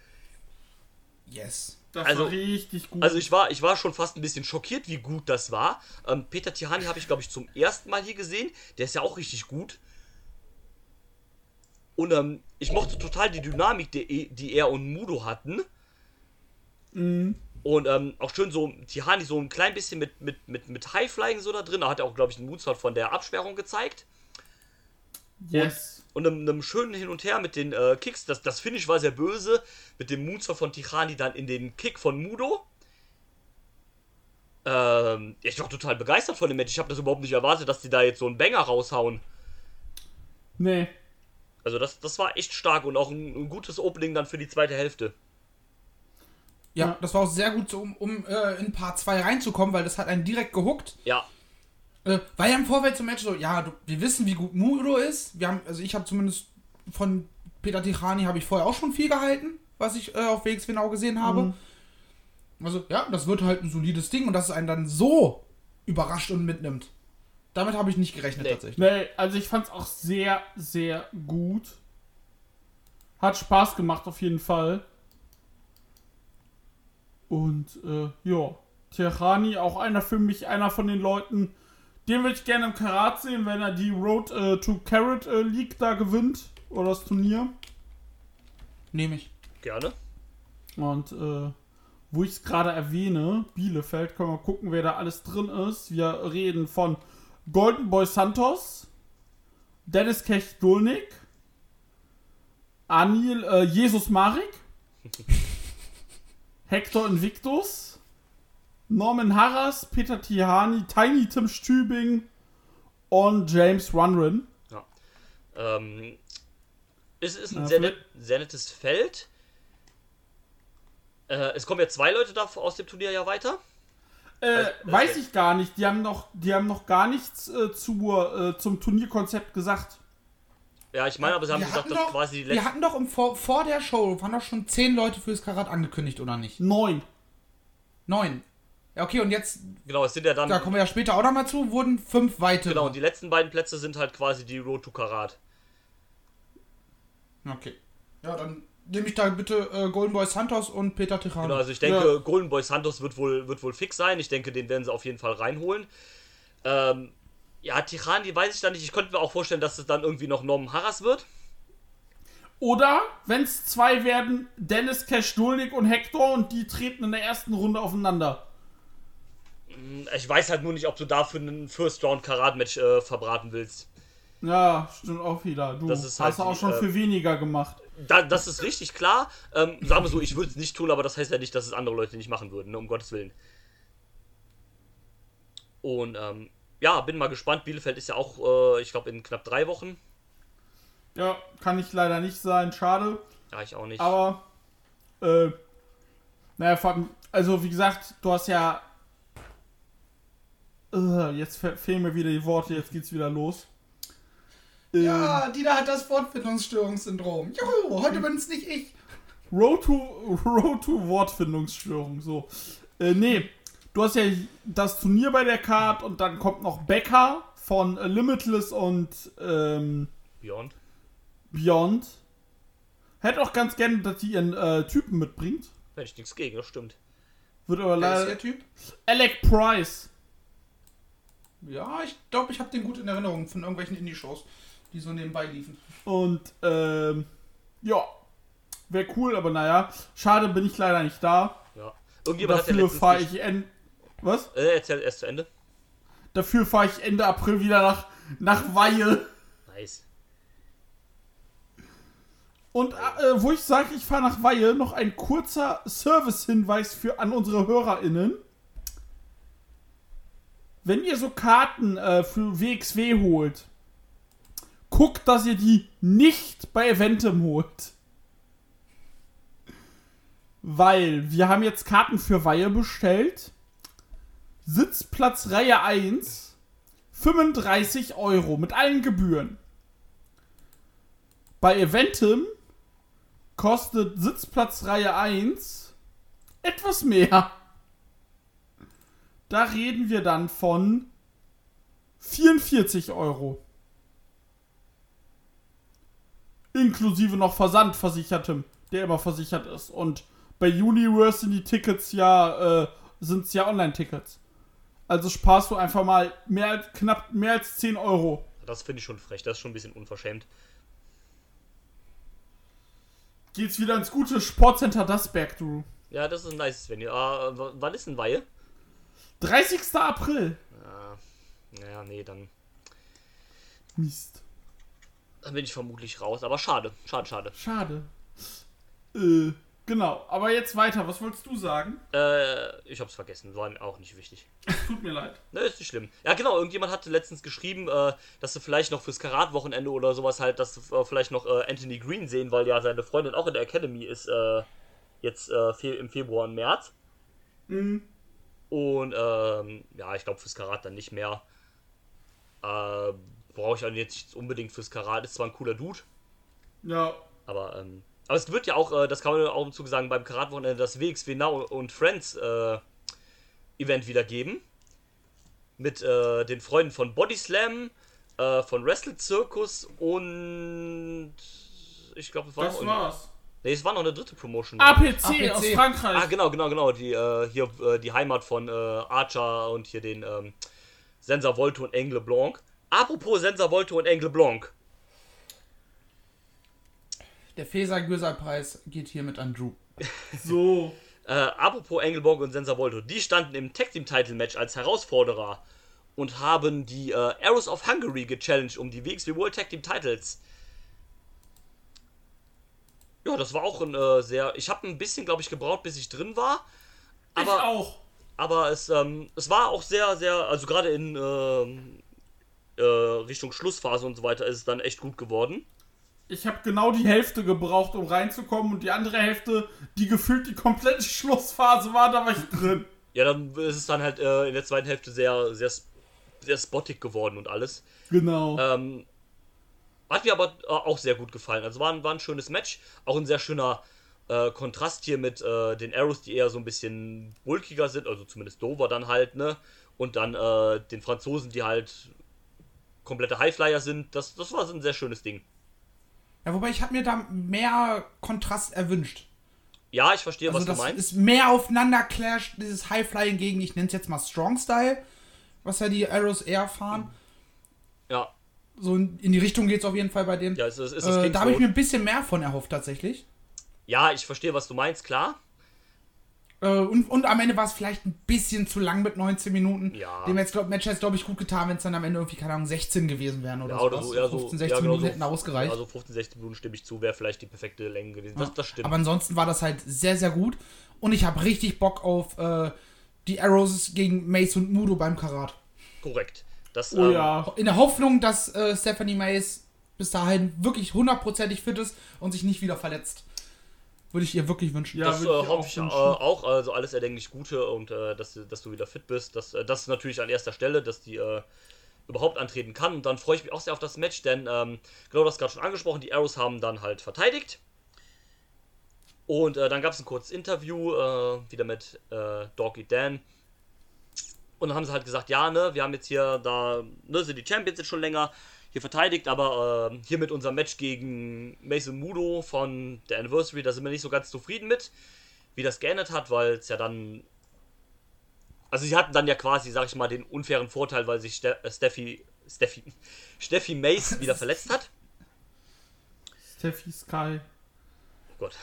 Yes. Das Also- war richtig gut. Also ich war, ich war schon fast ein bisschen schockiert, wie gut das war. Ähm, Peter Tihani habe ich, glaube ich, zum ersten Mal hier gesehen. Der ist ja auch richtig gut. Und ähm, ich mochte total die Dynamik, die, die er und Mudo hatten. Und ähm, auch schön so, Tihani so ein klein bisschen mit, mit, mit, mit Highflying so da drin. Da hat er auch, glaube ich, einen Moonsault von der Absperrung gezeigt. Yes. Und einem, einem schönen Hin und Her mit den äh, Kicks. Das, das Finish war sehr böse. Mit dem Moonsault von Tihani dann in den Kick von Mudo. Ähm, ich war total begeistert von dem Match. Ich habe das überhaupt nicht erwartet, dass die da jetzt so einen Banger raushauen. Nee. Also das, das war echt stark und auch ein, ein gutes Opening dann für die zweite Hälfte. Ja, Ja. das war auch sehr gut, so, um, um äh, in Part 2 reinzukommen, weil das hat einen direkt gehuckt. Ja, Äh, war ja im Vorfeld zum Match so, ja, du, wir wissen, wie gut Mudo ist. Wir haben, also ich habe zumindest von Peter Tichani habe ich vorher auch schon viel gehalten, was ich äh, auf WXW Now gesehen habe. Also, ja, das wird halt ein solides Ding und dass es einen dann so überrascht und mitnimmt. Damit habe ich nicht gerechnet Nee. tatsächlich. Nee, also ich fand's auch sehr, sehr gut. Hat Spaß gemacht auf jeden Fall. Und äh, ja, Tirani auch einer für mich, einer von den Leuten, den würde ich gerne im Karat sehen, wenn er die Road äh, to Carrot äh, League da gewinnt. Oder das Turnier. Nehme ich. gerne. Und äh, wo ich es gerade erwähne, Bielefeld, können wir gucken, wer da alles drin ist. Wir reden von Golden Boy Santos, Dennis Kech-Dulnik, Anil äh, Jesus Marek, <laughs> Hector Invictus, Norman Harras, Peter Tihani, Tiny Tim Stübing und James Runrin. Ja. Ähm, es ist ein Ja, sehr, net, sehr nettes Feld. Äh, es kommen ja zwei Leute da aus dem Turnier ja weiter. Äh, Also, weiß okay. ich gar nicht. Die haben noch, die haben noch gar nichts äh, zur, äh, zum Turnierkonzept gesagt. Ja, ich meine, aber sie haben wir gesagt, dass doch, quasi die wir letzten. hatten doch im vor, vor der Show, waren doch schon zehn Leute fürs Karat angekündigt, oder nicht? Neun. Neun. Ja, okay, und jetzt, Genau, es sind ja dann. da kommen wir ja später auch noch mal zu, wurden fünf weitere. Genau, und die letzten beiden Plätze sind halt quasi die Road to Karat. Okay. Ja, dann nehme ich da bitte äh, Golden Boy Santos und Peter Tichani. Genau, also ich denke, Ja. Golden Boy Santos wird wohl, wird wohl fix sein. Ich denke, den werden sie auf jeden Fall reinholen. Ähm, ja, Tichani weiß ich da nicht. Ich könnte mir auch vorstellen, dass es dann irgendwie noch Norman Harras wird. Oder, wenn es zwei werden, Dennis Cash-Dulnik und Hector und die treten in der ersten Runde aufeinander. Ich weiß halt nur nicht, ob du dafür einen First-Round-Karat-Match äh, verbraten willst. Ja, stimmt auch wieder. Du hast halt auch schon äh, für weniger gemacht. Da, das ist richtig klar. Ähm, sagen wir so, ich würde es nicht tun, aber das heißt ja nicht, dass es andere Leute nicht machen würden, ne, um Gottes Willen. Und ähm, ja, bin mal gespannt. Bielefeld ist ja auch, äh, ich glaube, in knapp drei Wochen. Ja, kann ich leider nicht sein, schade. Ja, ich auch nicht. Aber, äh, naja, also wie gesagt, du hast ja. Äh, jetzt fe- fehlen mir wieder die Worte, jetzt geht's wieder los. Ähm, Ja, Dina hat das Fortfindungsstörungssyndrom. Juhu, heute bin's nicht ich. Road to, Road to Wortfindungsstörung, so. Äh, nee, du hast ja das Turnier bei der Card und dann kommt noch Becker von Limitless und ähm, Beyond. Beyond. Hätte auch ganz gerne, dass die ihren äh, Typen mitbringt. Hätte ich nichts gegen, das stimmt. Wird aber Wer ist leider. der Typ? Alec Price. Ja, ich glaube, ich habe den gut in Erinnerung von irgendwelchen Indie-Shows, die so nebenbei liefen. Und, ähm, ja. Wäre cool, aber naja. Schade, bin ich leider nicht da. Ja. Irgendjemand Dafür fahre ich en Was? Äh, erzähl erst zu Ende. Dafür fahre ich Ende April wieder nach, nach Weihe. Nice. Und äh, wo ich sage, ich fahre nach Weihe, noch ein kurzer Service-Hinweis für an unsere HörerInnen. Wenn ihr so Karten äh, für WXW holt, guckt, dass ihr die nicht bei Eventim holt. Weil wir haben jetzt Karten für Weihe bestellt. Sitzplatz Reihe 1, 35 Euro mit allen Gebühren. Bei Eventim kostet Sitzplatz Reihe 1 etwas mehr. Da reden wir dann von 44 Euro. Inklusive noch Versandversichertem, der immer versichert ist. Und bei Universe sind die Tickets ja, äh, sind es ja Online-Tickets. Also sparst du einfach mal mehr als, knapp mehr als 10 Euro. Das finde ich schon frech, das ist schon ein bisschen unverschämt. Geht's wieder ins gute Sportcenter Dasberg, du. Ja, das ist ein nice Venue. Ah, w- wann ist denn Weihe? 30. April. Naja, nee, dann, Mist. dann bin ich vermutlich raus. Aber schade, schade, schade. Schade. Äh, genau. Aber jetzt weiter. Was wolltest du sagen? Äh, ich hab's vergessen, war mir auch nicht wichtig. Tut mir leid. Ne, ist nicht schlimm. Ja, genau, irgendjemand hatte letztens geschrieben, äh, dass du vielleicht noch fürs Karat-Wochenende oder sowas halt, dass du äh, vielleicht noch äh, Anthony Green sehen, weil ja seine Freundin auch in der Academy ist, äh, jetzt äh, im Februar und März. Und, ähm, ja, ich glaube fürs Karat dann nicht mehr. Äh, brauche ich auch jetzt nicht unbedingt fürs Karat. Ist zwar ein cooler Dude, Ja. aber, ähm, aber es wird ja auch, äh, das kann man auch im Zuge sagen, beim Karat-Wochenende das WXW Now und Friends äh, Event wieder geben. Mit äh, den Freunden von Body Slam, äh, von Wrestle Circus und ich glaube, es war Das war's. Nee, es war noch eine dritte Promotion. APC, APC. aus Frankreich. Ah, genau, genau, genau. Die, äh, hier äh, die Heimat von äh, Archer und hier den ähm, Sensa Volto und Engle Blanc. Apropos Sensa Volto und Engle Blanc. Der Feser Gürsal-Preis geht hiermit an Drew. <laughs> So. Äh, apropos Engelborg und Sensa Volto, die standen im Tag Team Title Match als Herausforderer und haben die äh, Arrows of Hungary gechallenged um die WXW World Tag Team Titles. Ja, das war auch ein äh, sehr. Ich habe ein bisschen, glaube ich, gebraucht, bis ich drin war. ich Aber, auch. aber es, ähm, es war auch sehr, sehr. Also gerade in ähm, äh, Richtung Schlussphase und so weiter ist es dann echt gut geworden. Ich habe genau die Hälfte gebraucht, um reinzukommen und die andere Hälfte, die gefühlt die komplette <laughs> Schlussphase war, da war ich drin. Ja, dann ist es dann halt äh, in der zweiten Hälfte sehr, sehr, sehr spottig geworden und alles. Genau. Ähm, hat mir aber äh, auch sehr gut gefallen. Also war ein, war ein schönes Match. Auch ein sehr schöner äh, Kontrast hier mit äh, den Arrows, die eher so ein bisschen bulkiger sind. Also zumindest Dover dann halt, ne? Und dann äh, den Franzosen, die halt komplette Highflyer sind. Das, das war so ein sehr schönes Ding. Ja, wobei ich habe mir da mehr Kontrast erwünscht. Ja, ich verstehe, Also was du das meinst. ist mehr aufeinander clasht, dieses High-Flying gegen, ich nenne es jetzt mal Strong-Style, was ja die Arrows eher fahren. Ja, So in, in die Richtung geht es auf jeden Fall bei denen. ja, es ist, es ist äh, da habe ich mir ein bisschen mehr von erhofft tatsächlich. Ja, ich verstehe, was du meinst, klar. Äh, und, und am Ende war es vielleicht ein bisschen zu lang mit 19 Minuten. Ja. Dem jetzt, glaub, Match hätte glaube ich, gut getan, wenn es dann am Ende irgendwie, keine Ahnung, 16 gewesen wären oder, Ja, so. oder so, ja, so 15, 16 ja, genau Minuten so. hätten ausgereicht. Also 15, 16 Minuten stimme ich zu, wäre vielleicht die perfekte Länge gewesen. Das, das stimmt. Aber ansonsten war das halt sehr, sehr gut. Und ich habe richtig Bock auf äh, die Arrows gegen Mace und Mudo beim Karat. Korrekt. Das, oh ähm, ja. In der Hoffnung, dass äh, Stephanie Mace bis dahin wirklich hundertprozentig fit ist und sich nicht wieder verletzt. Würde ich ihr wirklich wünschen. Ja, Das äh, hoffe auch ich äh, auch. Also alles erdenklich Gute und äh, dass, dass du wieder fit bist. Das, äh, das ist natürlich an erster Stelle, dass die, äh, überhaupt antreten kann. Und dann freue ich mich auch sehr auf das Match, denn ähm, genau das gerade schon angesprochen, die Arrows haben dann halt verteidigt. Und äh, dann gab es ein kurzes Interview, äh, wieder mit äh, Doggy Dan. Und dann haben sie halt gesagt, ja, ne, wir haben jetzt hier da, ne, sind die Champions jetzt schon länger hier verteidigt, aber äh, hier mit unserem Match gegen Mason Mudo von der Anniversary, da sind wir nicht so ganz zufrieden mit, wie das geändert hat, weil es ja dann. Also sie hatten dann ja quasi, sag ich mal, den unfairen Vorteil, weil sich Ste äh, Steffi, Steffi, <laughs> Steffi Mace wieder verletzt hat. Steffi Sky. Oh Gott.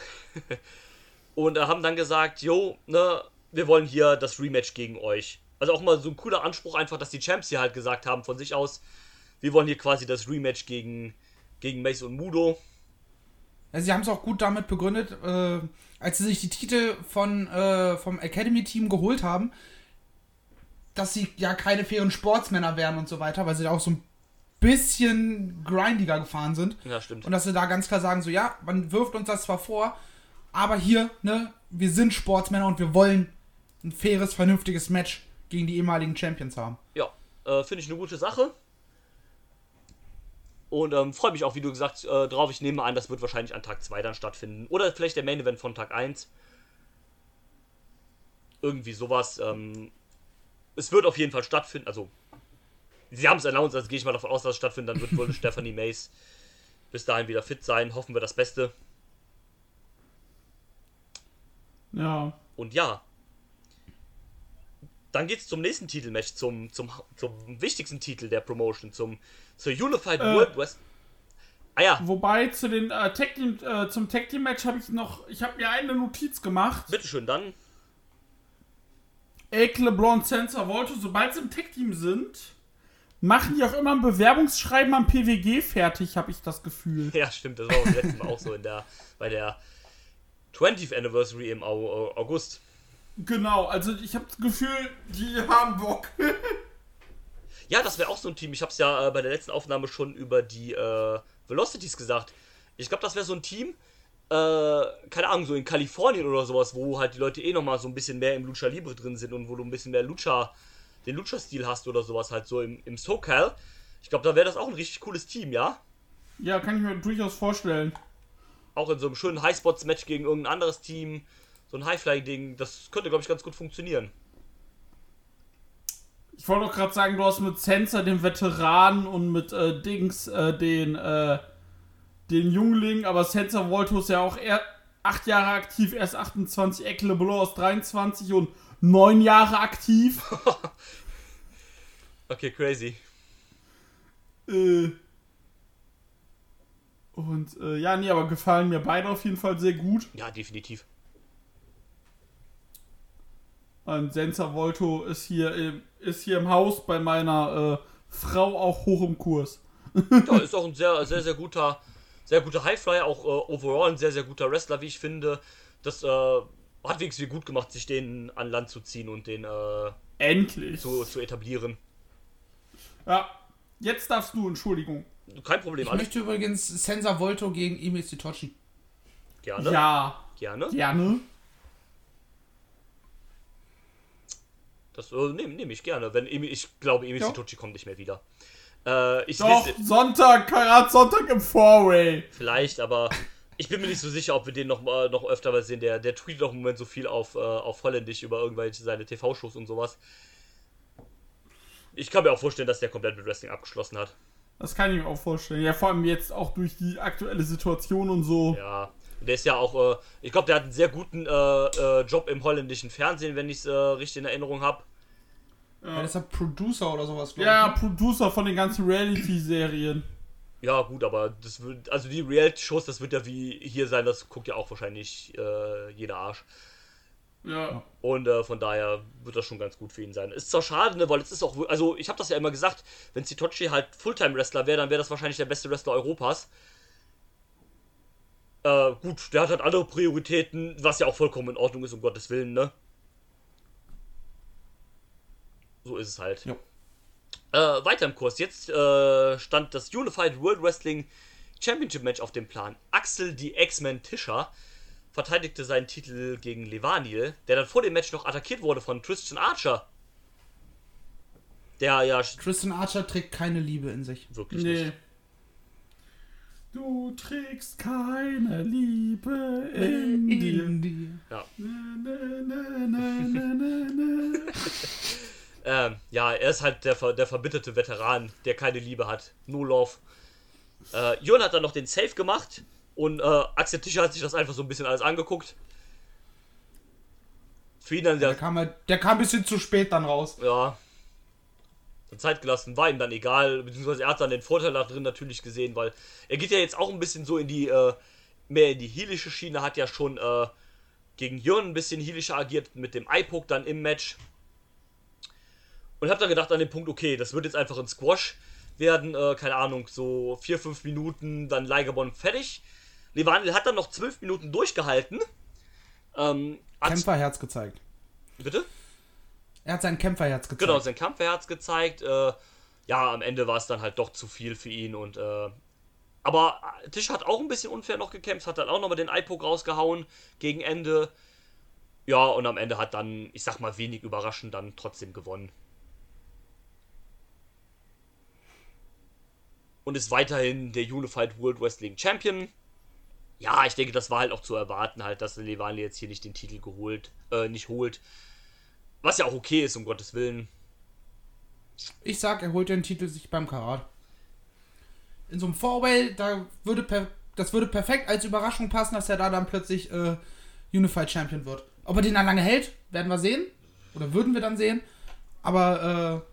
<laughs> Und äh, haben dann gesagt, jo, ne, wir wollen hier das Rematch gegen euch. Also auch mal so ein cooler Anspruch einfach, dass die Champs hier halt gesagt haben von sich aus, wir wollen hier quasi das Rematch gegen, gegen Mace und Mudo. Ja, sie haben es auch gut damit begründet, äh, als sie sich die Titel von, äh, vom Academy-Team geholt haben, dass sie ja keine fairen Sportsmänner wären und so weiter, weil sie da auch so ein bisschen grindiger gefahren sind. Ja, stimmt. Und dass sie da ganz klar sagen, so ja, man wirft uns das zwar vor, aber hier, ne, wir sind Sportsmänner und wir wollen ein faires, vernünftiges Match gegen die ehemaligen Champions haben. Ja, äh, finde ich eine gute Sache. Und ähm, freue mich auch, wie du gesagt äh, drauf. Ich nehme an, das wird wahrscheinlich an Tag 2 dann stattfinden. Oder vielleicht der Main Event von Tag 1. Irgendwie sowas. Ähm, es wird auf jeden Fall stattfinden. Also, sie haben es announced, also gehe ich mal davon aus, dass es stattfindet. Dann wird wohl <laughs> Stephanie Mace bis dahin wieder fit sein. Hoffen wir das Beste. Ja. Und ja. Dann geht's zum nächsten Titelmatch, zum, zum, zum wichtigsten Titel der Promotion, zum, zur Unified Äh. World West. Ah ja, Wobei zu den äh, Tag Team, äh, zum Tag Team Match habe ich noch, ich habe mir eine Notiz gemacht. bitteschön, dann. Ake LeBlanc Sensor Volto, sobald sie im Tag Team sind, machen die auch immer ein Bewerbungsschreiben am PWG fertig, habe ich das Gefühl. Ja, stimmt, das war auch letztes Mal auch so in der, bei der 20th Anniversary im Au- Au- August. Genau, also ich habe das Gefühl, die haben Bock. Ja, das wäre auch so ein Team. Ich habe es ja äh, bei der letzten Aufnahme schon über die äh, Velocities gesagt. Ich glaube, das wäre so ein Team, äh, keine Ahnung, so in Kalifornien oder sowas, wo halt die Leute eh nochmal so ein bisschen mehr im Lucha Libre drin sind und wo du ein bisschen mehr Lucha, den Lucha-Stil hast oder sowas halt so im, im SoCal. Ich glaube, da wäre das auch ein richtig cooles Team, ja? ja, kann ich mir durchaus vorstellen. Auch in so einem schönen Highspots-Match gegen irgendein anderes Team. So ein Highfly-Ding, das könnte, glaube ich, ganz gut funktionieren. Ich wollte doch gerade sagen, du hast mit Sensor den Veteranen und mit äh, Dings äh, den, äh, den Jungling, aber Sensor Volto ist ja auch eher acht Jahre aktiv, erst 28, Eke LeBlanc ist 23 und neun Jahre aktiv. <laughs> Okay, crazy. Äh. Und äh, ja, nee, aber gefallen mir beide auf jeden Fall sehr gut. Ja, definitiv. Und Sensor Volto ist hier, im, ist hier im Haus bei meiner äh, Frau auch hoch im Kurs. <laughs> Ja, ist auch ein sehr, sehr, sehr guter, sehr guter Highflyer, auch äh, overall ein sehr, sehr guter Wrestler, wie ich finde. Das äh, hat wenigstens gut gemacht, sich den an Land zu ziehen und den äh, Endlich. zu, zu etablieren. Ja, jetzt darfst du, Entschuldigung. Kein Problem, Ich alles möchte übrigens Sensa Volto gegen Emil Sitochi. gerne. Ja, Gerne. gerne. Das äh, nehme nehm ich gerne. Wenn Emi, ich glaube, Emil Ja. Kommt nicht mehr wieder. Äh, ich Doch, lese Sonntag, Karat Sonntag im Four-Way. vielleicht, aber ich bin mir nicht so sicher, ob wir den noch, noch öfter mal sehen. Der, der tweetet auch im Moment so viel auf, äh, auf Holländisch über irgendwelche seine TV-Shows und sowas. Ich kann mir auch vorstellen, dass der komplett mit Wrestling abgeschlossen hat. Das kann ich mir auch vorstellen. Ja, vor allem jetzt auch durch die aktuelle Situation und so. Ja. Der ist ja auch, äh, ich glaube, der hat einen sehr guten äh, äh, Job im holländischen Fernsehen, wenn ich es äh, richtig in Erinnerung habe. Ja. der ist ja Producer oder sowas, glaube Ja, ich. ne? Producer von den ganzen Reality-Serien. Ja, gut, aber das wird, also die Reality-Shows, das wird ja wie hier sein, das guckt ja auch wahrscheinlich äh, jeder Arsch. Ja. Und äh, von daher wird das schon ganz gut für ihn sein. Ist zwar schade, ne, weil es ist auch, also ich habe das ja immer gesagt, wenn Sitochi halt Fulltime-Wrestler wäre, dann wäre das wahrscheinlich der beste Wrestler Europas. Äh, gut, der hat halt andere Prioritäten, was ja auch vollkommen in Ordnung ist, um Gottes Willen, ne? So ist es halt. Jo. Äh, weiter im Kurs. Jetzt äh, stand das Unified World Wrestling Championship Match auf dem Plan. Axel, die X-Men Tischer, verteidigte seinen Titel gegen Levanil, der dann vor dem Match noch attackiert wurde von Christian Archer. der ja Tristan Archer trägt keine Liebe in sich. wirklich Nee. nicht. Du trägst keine Liebe in dir. dir. Ja. Na, na, na. <laughs> Ähm, ja, er ist halt der, der verbitterte Veteran, der keine Liebe hat. No love. Äh, Jörn hat dann noch den Safe gemacht und äh, Axel Tischer hat sich das einfach so ein bisschen alles angeguckt. Für ihn dann Der der, kam, halt, der kam ein bisschen zu spät dann raus. ja, Zeit gelassen, war ihm dann egal, beziehungsweise er hat dann den Vorteil da drin natürlich gesehen, weil er geht ja jetzt auch ein bisschen so in die, äh, mehr in die heelische Schiene, hat ja schon äh, gegen Jörn ein bisschen heelischer agiert mit dem Eye-Poke dann im Match. Und hab dann gedacht an den Punkt, okay, das wird jetzt einfach ein Squash werden, äh, keine Ahnung, so 4-5 Minuten, dann Leigebon fertig. Levanil hat dann noch 12 Minuten durchgehalten. Ähm, hat, Kämpferherz gezeigt. bitte? Er hat sein Kämpferherz gezeigt. Genau, sein Kampfherz gezeigt. Äh, ja, am Ende war es dann halt doch zu viel für ihn und äh, aber Tisch hat auch ein bisschen unfair noch gekämpft, hat dann auch nochmal den Eye-Poke rausgehauen gegen Ende. Ja, und am Ende hat dann, ich sag mal, wenig überraschend dann trotzdem gewonnen. Und ist weiterhin der Unified World Wrestling Champion. Ja, ich denke, das war halt auch zu erwarten, halt, dass Levani jetzt hier nicht den Titel geholt, äh, nicht holt. Was ja auch okay ist, um Gottes Willen. Ich sag, er holt den Titel sich beim Karat. In so einem Four-Way, da würde per, das würde perfekt als Überraschung passen, dass er da dann plötzlich äh, Unified Champion wird. Ob er den dann lange hält, werden wir sehen. Oder würden wir dann sehen. Aber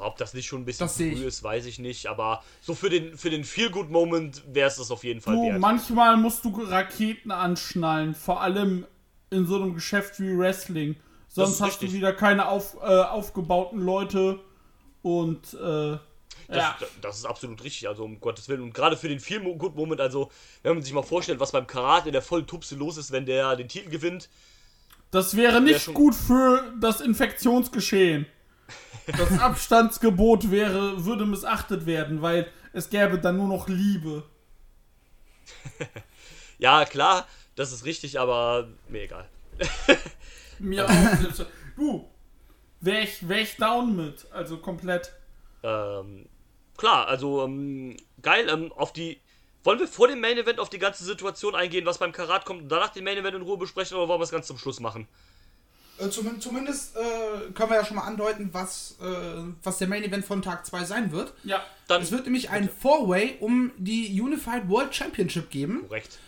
Ob das nicht schon ein bisschen Das früh ist, weiß ich nicht. Aber so für den, für den Feel-Good-Moment wäre es das auf jeden Fall Du, wert. manchmal musst du Raketen anschnallen, vor allem in so einem Geschäft wie Wrestling. Sonst hast du richtig. wieder keine auf, äh, aufgebauten Leute und äh, Das, ja. das ist absolut richtig, also um Gottes Willen. Und gerade für den Feel-Good-Moment, also wenn man sich mal vorstellt, was beim Karate in der vollen Tupse los ist, wenn der den Titel gewinnt. Das wäre nicht gut für das Infektionsgeschehen. Das Abstandsgebot wäre, würde missachtet werden, weil es gäbe dann nur noch Liebe. <laughs> Ja, klar, das ist richtig, aber mir egal. <laughs> Mir <laughs> auch. Du, wär ich, wär ich down mit. Also komplett. Ähm, klar, also ähm, geil, ähm, auf die. Wollen wir vor dem Main Event auf die ganze Situation eingehen, was beim Karat kommt und danach den Main Event in Ruhe besprechen oder wollen wir es ganz zum Schluss machen? Äh, zum, zumindest äh, können wir ja schon mal andeuten, was, äh, was der Main Event von Tag 2 sein wird. Ja. Dann Es wird nämlich ein Four-Way um die Unified World Championship geben. korrekt.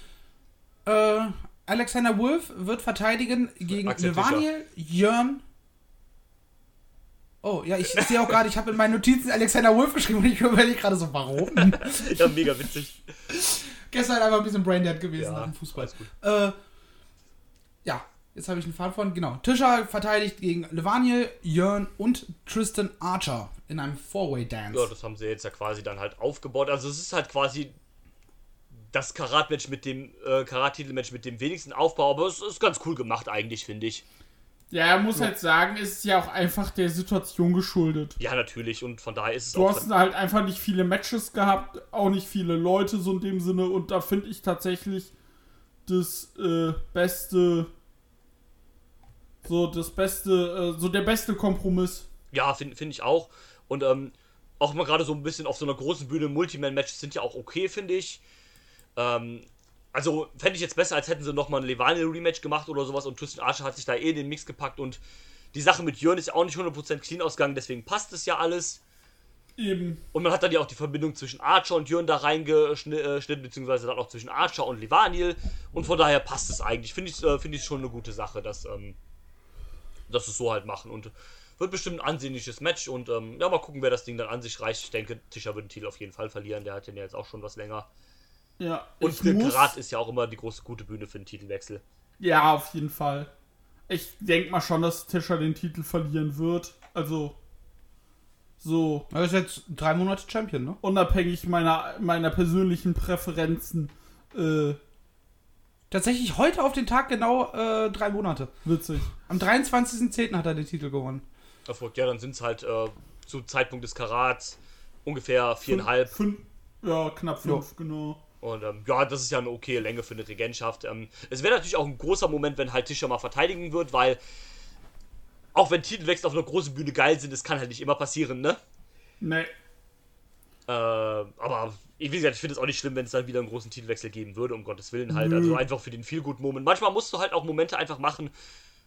Äh, Alexander Wolf wird verteidigen gegen Levaniel, Jörn. Oh, ja, ich sehe auch gerade, ich habe in meinen Notizen Alexander Wolf geschrieben und ich überlege gerade so, warum? <laughs> Ja, mega witzig. Gestern einfach ein bisschen Braindead gewesen Ja, nach dem Fußball. alles gut. Äh, ja, jetzt habe ich einen Faden von. Genau. Tischer verteidigt gegen Levaniel, Jörn und Tristan Archer in einem Four-Way-Dance. Ja, das haben sie jetzt ja quasi dann halt aufgebaut. Also es ist halt quasi das Karat-Match mit dem äh, Karat-Titel-Match mit dem wenigsten Aufbau, aber es ist ganz cool gemacht eigentlich, finde ich. Ja, er muss halt sagen, es ist ja auch einfach der Situation geschuldet. Ja, natürlich und von daher ist es Du auch hast halt einfach nicht viele Matches gehabt, auch nicht viele Leute so in dem Sinne und da finde ich tatsächlich das äh, beste, so das beste, äh, so der beste Kompromiss. Ja, finde find ich auch. Und ähm, auch mal gerade so ein bisschen auf so einer großen Bühne Multiman-Matches sind ja auch okay, finde ich. Ähm, also fände ich jetzt besser, als hätten sie nochmal ein Levaniel-Rematch gemacht oder sowas und Tristan Archer hat sich da eh in den Mix gepackt und die Sache mit Jörn ist ja auch nicht 100% clean ausgegangen, deswegen passt es ja alles. Eben. Und man hat dann ja auch die Verbindung zwischen Archer und Jörn da reingeschnitten, beziehungsweise dann auch zwischen Archer und Levaniel. Und von daher passt es eigentlich. Finde ich äh, find ich schon eine gute Sache, dass, ähm, dass sie es so halt machen. Und wird bestimmt ein ansehnliches Match. Und ähm, ja, mal gucken, wer das Ding dann an sich reicht. Ich denke, Tischer wird den Titel auf jeden Fall verlieren. Der hat den ja jetzt auch schon was länger. Ja. Und muss- Karat ist ja auch immer die große gute Bühne für den Titelwechsel. Ja, auf jeden Fall. Ich denke mal schon, dass Tischer den Titel verlieren wird. Also so Er ist jetzt drei Monate Champion, ne? unabhängig meiner meiner persönlichen Präferenzen. Äh, Tatsächlich heute auf den Tag genau äh, drei Monate. witzig. Am 23.10. hat er den Titel gewonnen. Erfolgt, ja, dann sind es halt äh, zu Zeitpunkt des Karats ungefähr viereinhalb. Fünf, ja, knapp fünf, genau. Und ähm, ja, das ist ja eine okay Länge für eine Regentschaft. Ähm, es wäre natürlich auch ein großer Moment, wenn halt Tischer mal verteidigen wird, weil auch wenn Titelwechsel auf einer großen Bühne geil sind, das kann halt nicht immer passieren, ne? Nee. Äh, aber wie gesagt, ich finde es auch nicht schlimm, wenn es dann wieder einen großen Titelwechsel geben würde, um Gottes Willen halt. Also einfach für den Feel-Good-Moment. Manchmal musst du halt auch Momente einfach machen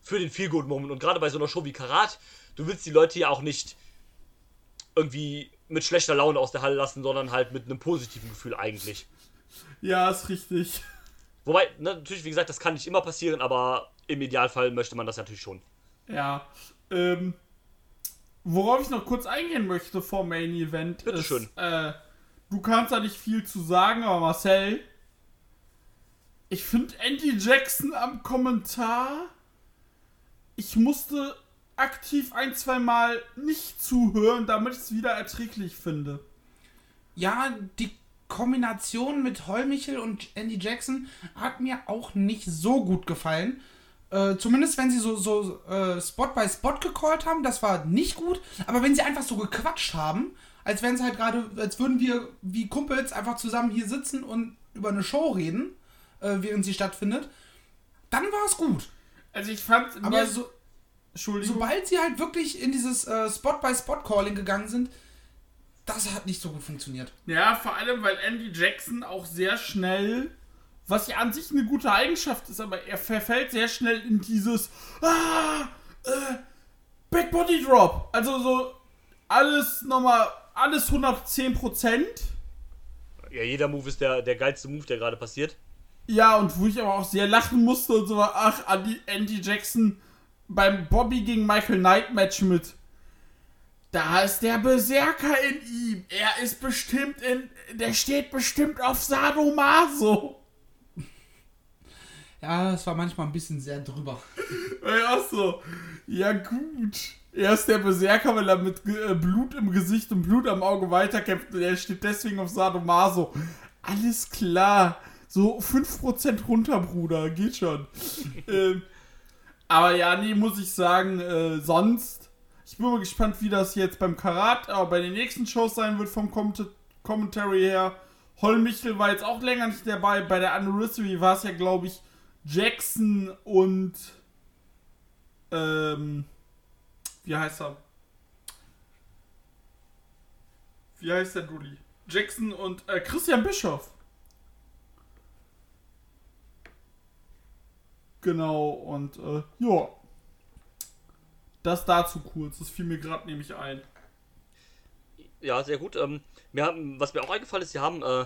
für den Feel-Good-Moment. Und gerade bei so einer Show wie Karat, du willst die Leute ja auch nicht irgendwie mit schlechter Laune aus der Halle lassen, sondern halt mit einem positiven Gefühl eigentlich. Ja, ist richtig. Wobei, ne, natürlich, wie gesagt, das kann nicht immer passieren, aber im Idealfall möchte man das natürlich schon. Ja. Ähm, worauf ich noch kurz eingehen möchte vor Main Event Bitteschön. ist, äh, du kannst da nicht viel zu sagen, aber Marcel, ich finde Andy Jackson am Kommentar, ich musste aktiv ein, zwei Mal nicht zuhören, damit ich es wieder erträglich finde. Ja, die Kombination mit Heumichel und Andy Jackson hat mir auch nicht so gut gefallen. Äh, zumindest wenn sie so, so äh, Spot by Spot gecallt haben, das war nicht gut. Aber wenn sie einfach so gequatscht haben, als wären sie halt gerade, als würden wir wie Kumpels einfach zusammen hier sitzen und über eine Show reden, äh, während sie stattfindet, dann war es gut. Also ich fand Aber so, Entschuldigung. sobald sie halt wirklich in dieses äh, Spot by Spot Calling gegangen sind, das hat nicht so gut funktioniert. Ja, vor allem, weil Andy Jackson auch sehr schnell, was ja an sich eine gute Eigenschaft ist, aber er verfällt sehr schnell in dieses ah, äh, Back Body Drop. Also so alles nochmal, alles 110 Prozent. Ja, jeder Move ist der, der geilste Move, der gerade passiert. Ja, und wo ich aber auch sehr lachen musste und so war, ach, Andy, Andy Jackson beim Bobby gegen Michael Knight Match mit. Da ist der Berserker in ihm. Er ist bestimmt in. Der steht bestimmt auf Sadomaso. Ja, es war manchmal ein bisschen sehr drüber. Ja, so. Ja, gut. Er ist der Berserker, weil er mit äh, Blut im Gesicht und Blut am Auge weiterkämpft und er steht deswegen auf Sadomaso. Alles klar. So 5% runter, Bruder. Geht schon. <laughs> ähm, aber ja, nee, muss ich sagen, äh, sonst. Ich bin mal gespannt, wie das jetzt beim Karat, aber bei den nächsten Shows sein wird vom Com Commentary her. Holmichel war jetzt auch länger nicht dabei. Bei der Anniversary war es ja, glaube ich, Jackson und ähm, wie heißt er? Wie heißt der Dulli? Jackson und äh, Christian Bischoff. Genau, und äh, ja. Das dazu kurz. Das fiel mir gerade nämlich ein. Ja, sehr gut. Ähm, mir haben, was mir auch eingefallen ist, sie haben äh,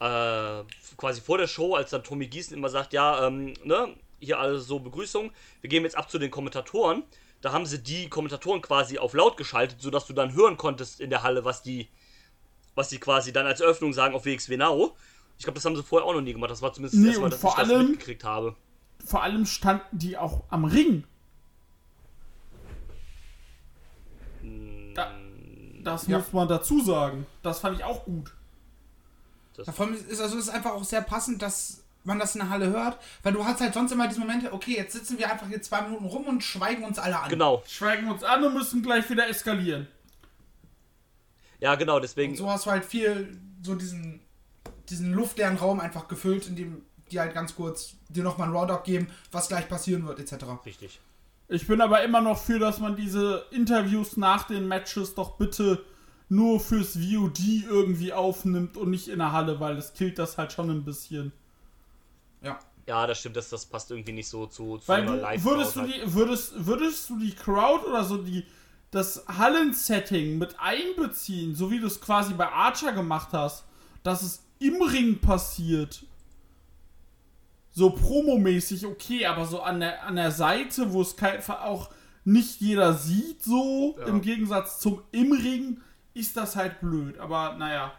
äh, quasi vor der Show, als dann Tommy Gießen immer sagt, ja, ähm, ne, hier alles so Begrüßung, wir gehen jetzt ab zu den Kommentatoren. Da haben sie die Kommentatoren quasi auf laut geschaltet, sodass du dann hören konntest in der Halle, was die, was die quasi dann als Eröffnung sagen auf WXW Now. Ich glaube, das haben sie vorher auch noch nie gemacht. Das war zumindest Nee, das erste Mal, dass ich das allem- mitgekriegt habe. Vor allem standen die auch am Ring. Da, das Ja. muss man dazu sagen. Das fand ich auch gut. Ja, vor allem ist also ist einfach auch sehr passend, dass man das in der Halle hört, weil du hast halt sonst immer diese Momente, okay, jetzt sitzen wir einfach hier zwei Minuten rum und schweigen uns alle an. Genau. Schweigen uns an und müssen gleich wieder eskalieren. Ja, genau, deswegen. Und so hast du halt viel, so diesen, diesen luftleeren Raum einfach gefüllt, in dem die halt ganz kurz dir nochmal einen Raw-Dog geben, was gleich passieren wird, etc. Richtig. Ich bin aber immer noch für, dass man diese Interviews nach den Matches doch bitte nur fürs VOD irgendwie aufnimmt und nicht in der Halle, weil das killt das halt schon ein bisschen. Ja. Das stimmt, das, das passt irgendwie nicht so zu, zu Weil du, live würdest du die, würdest, würdest du die Crowd oder so die, das Hallensetting mit einbeziehen, so wie du es quasi bei Archer gemacht hast, dass es im Ring passiert. So promomäßig, okay, aber so an der, an der Seite, wo es kein, auch nicht jeder sieht, so Ja. im Gegensatz zum im Ring, ist das halt blöd. Aber naja.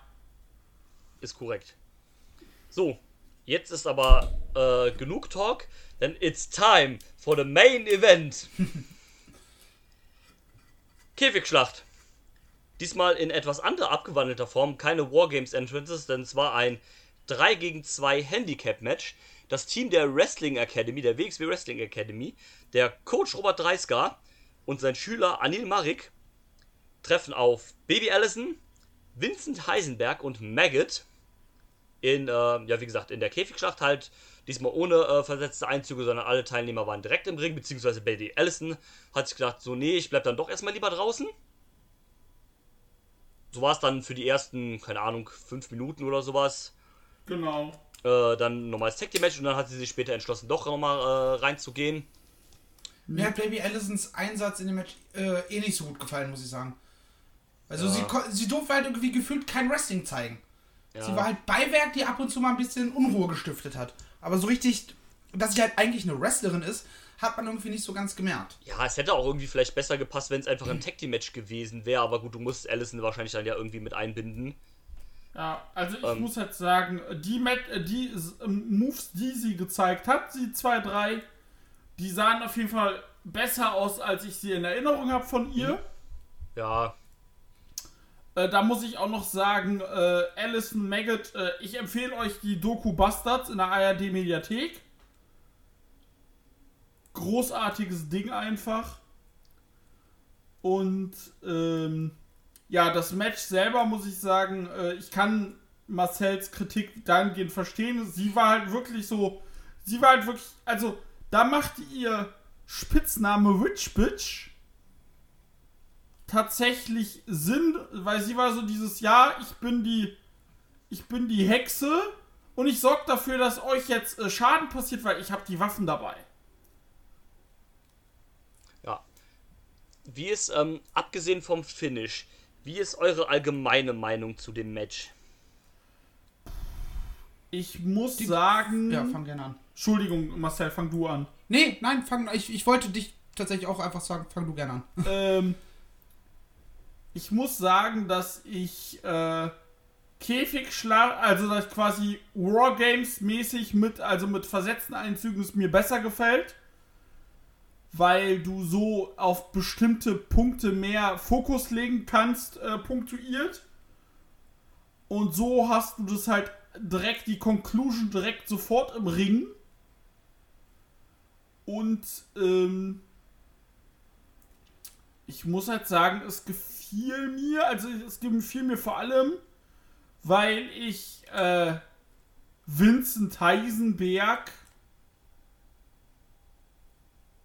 Ist korrekt. So, jetzt ist aber äh, genug Talk, denn it's time for the main event. <laughs> Käfigschlacht. Diesmal in etwas anderer abgewandelter Form, keine Wargames Entrances, denn es war ein 3 gegen 2 Handicap-Match. Das Team der Wrestling Academy, der WXW Wrestling Academy, der Coach Robert Dreisker und sein Schüler Anil Marik treffen auf Baby Allison, Vincent Heisenberg und Maggot in, äh, ja, wie gesagt, in der Käfigschlacht halt Diesmal ohne äh, versetzte Einzüge, sondern alle Teilnehmer waren direkt im Ring, beziehungsweise Bailey Allison hat sich gedacht, so, nee, ich bleib dann doch erstmal lieber draußen. So war es dann für die ersten, keine Ahnung, fünf Minuten oder sowas. Genau. Äh, dann ein normales Tag Team Match und dann hat sie sich später entschlossen, doch nochmal äh, reinzugehen. Mir hat Baby Allisons Einsatz in dem Match äh, eh nicht so gut gefallen, muss ich sagen. Also sie, ko- sie durfte halt irgendwie gefühlt kein Wrestling zeigen. Ja. Sie war halt Beiwerk, die ab und zu mal ein bisschen Unruhe gestiftet hat. Aber so richtig, dass sie halt eigentlich eine Wrestlerin ist, hat man irgendwie nicht so ganz gemerkt. Ja, es hätte auch irgendwie vielleicht besser gepasst, wenn es einfach ein Tag Team Match gewesen wäre, aber gut, du musst Allison wahrscheinlich dann ja irgendwie mit einbinden. Ja, also ich Ähm. muss jetzt sagen, die, Met äh, die äh, Moves, die sie gezeigt hat, die zwei, drei, die sahen auf jeden Fall besser aus, als ich sie in Erinnerung habe von ihr. Ja, Äh, da muss ich auch noch sagen, äh, Alison Maggot, äh, ich empfehle euch die Doku Bastards in der ARD Mediathek. Großartiges Ding einfach. Und ähm, ja, das Match selber muss ich sagen, äh, ich kann Marcells Kritik dahingehend verstehen. Sie war halt wirklich so, sie war halt wirklich, also da machte ihr Spitzname Witch Bitch tatsächlich Sinn, weil sie war so dieses Ja, ich bin die ich bin die Hexe und ich sorge dafür, dass euch jetzt äh, Schaden passiert, weil ich habe die Waffen dabei. ja. Wie ist, ähm, abgesehen vom Finish, wie ist eure allgemeine Meinung zu dem Match? Ich muss sagen, Ja, fang gerne an. Entschuldigung, Marcel, fang du an. Nee, nein, fang, ich, ich wollte dich tatsächlich auch einfach sagen, fang du gerne an. ähm, ich muss sagen, dass ich äh, Käfigschlag, also dass quasi Wargames mäßig mit, also mit versetzten Einzügen es mir besser gefällt, weil du so auf bestimmte Punkte mehr Fokus legen kannst, äh, punktuiert. Und so hast du das halt direkt, die Conclusion direkt sofort im Ring. Und ähm, ich muss halt sagen, es gefiel mir, also es gefiel mir vor allem, weil ich äh, Vincent Heisenberg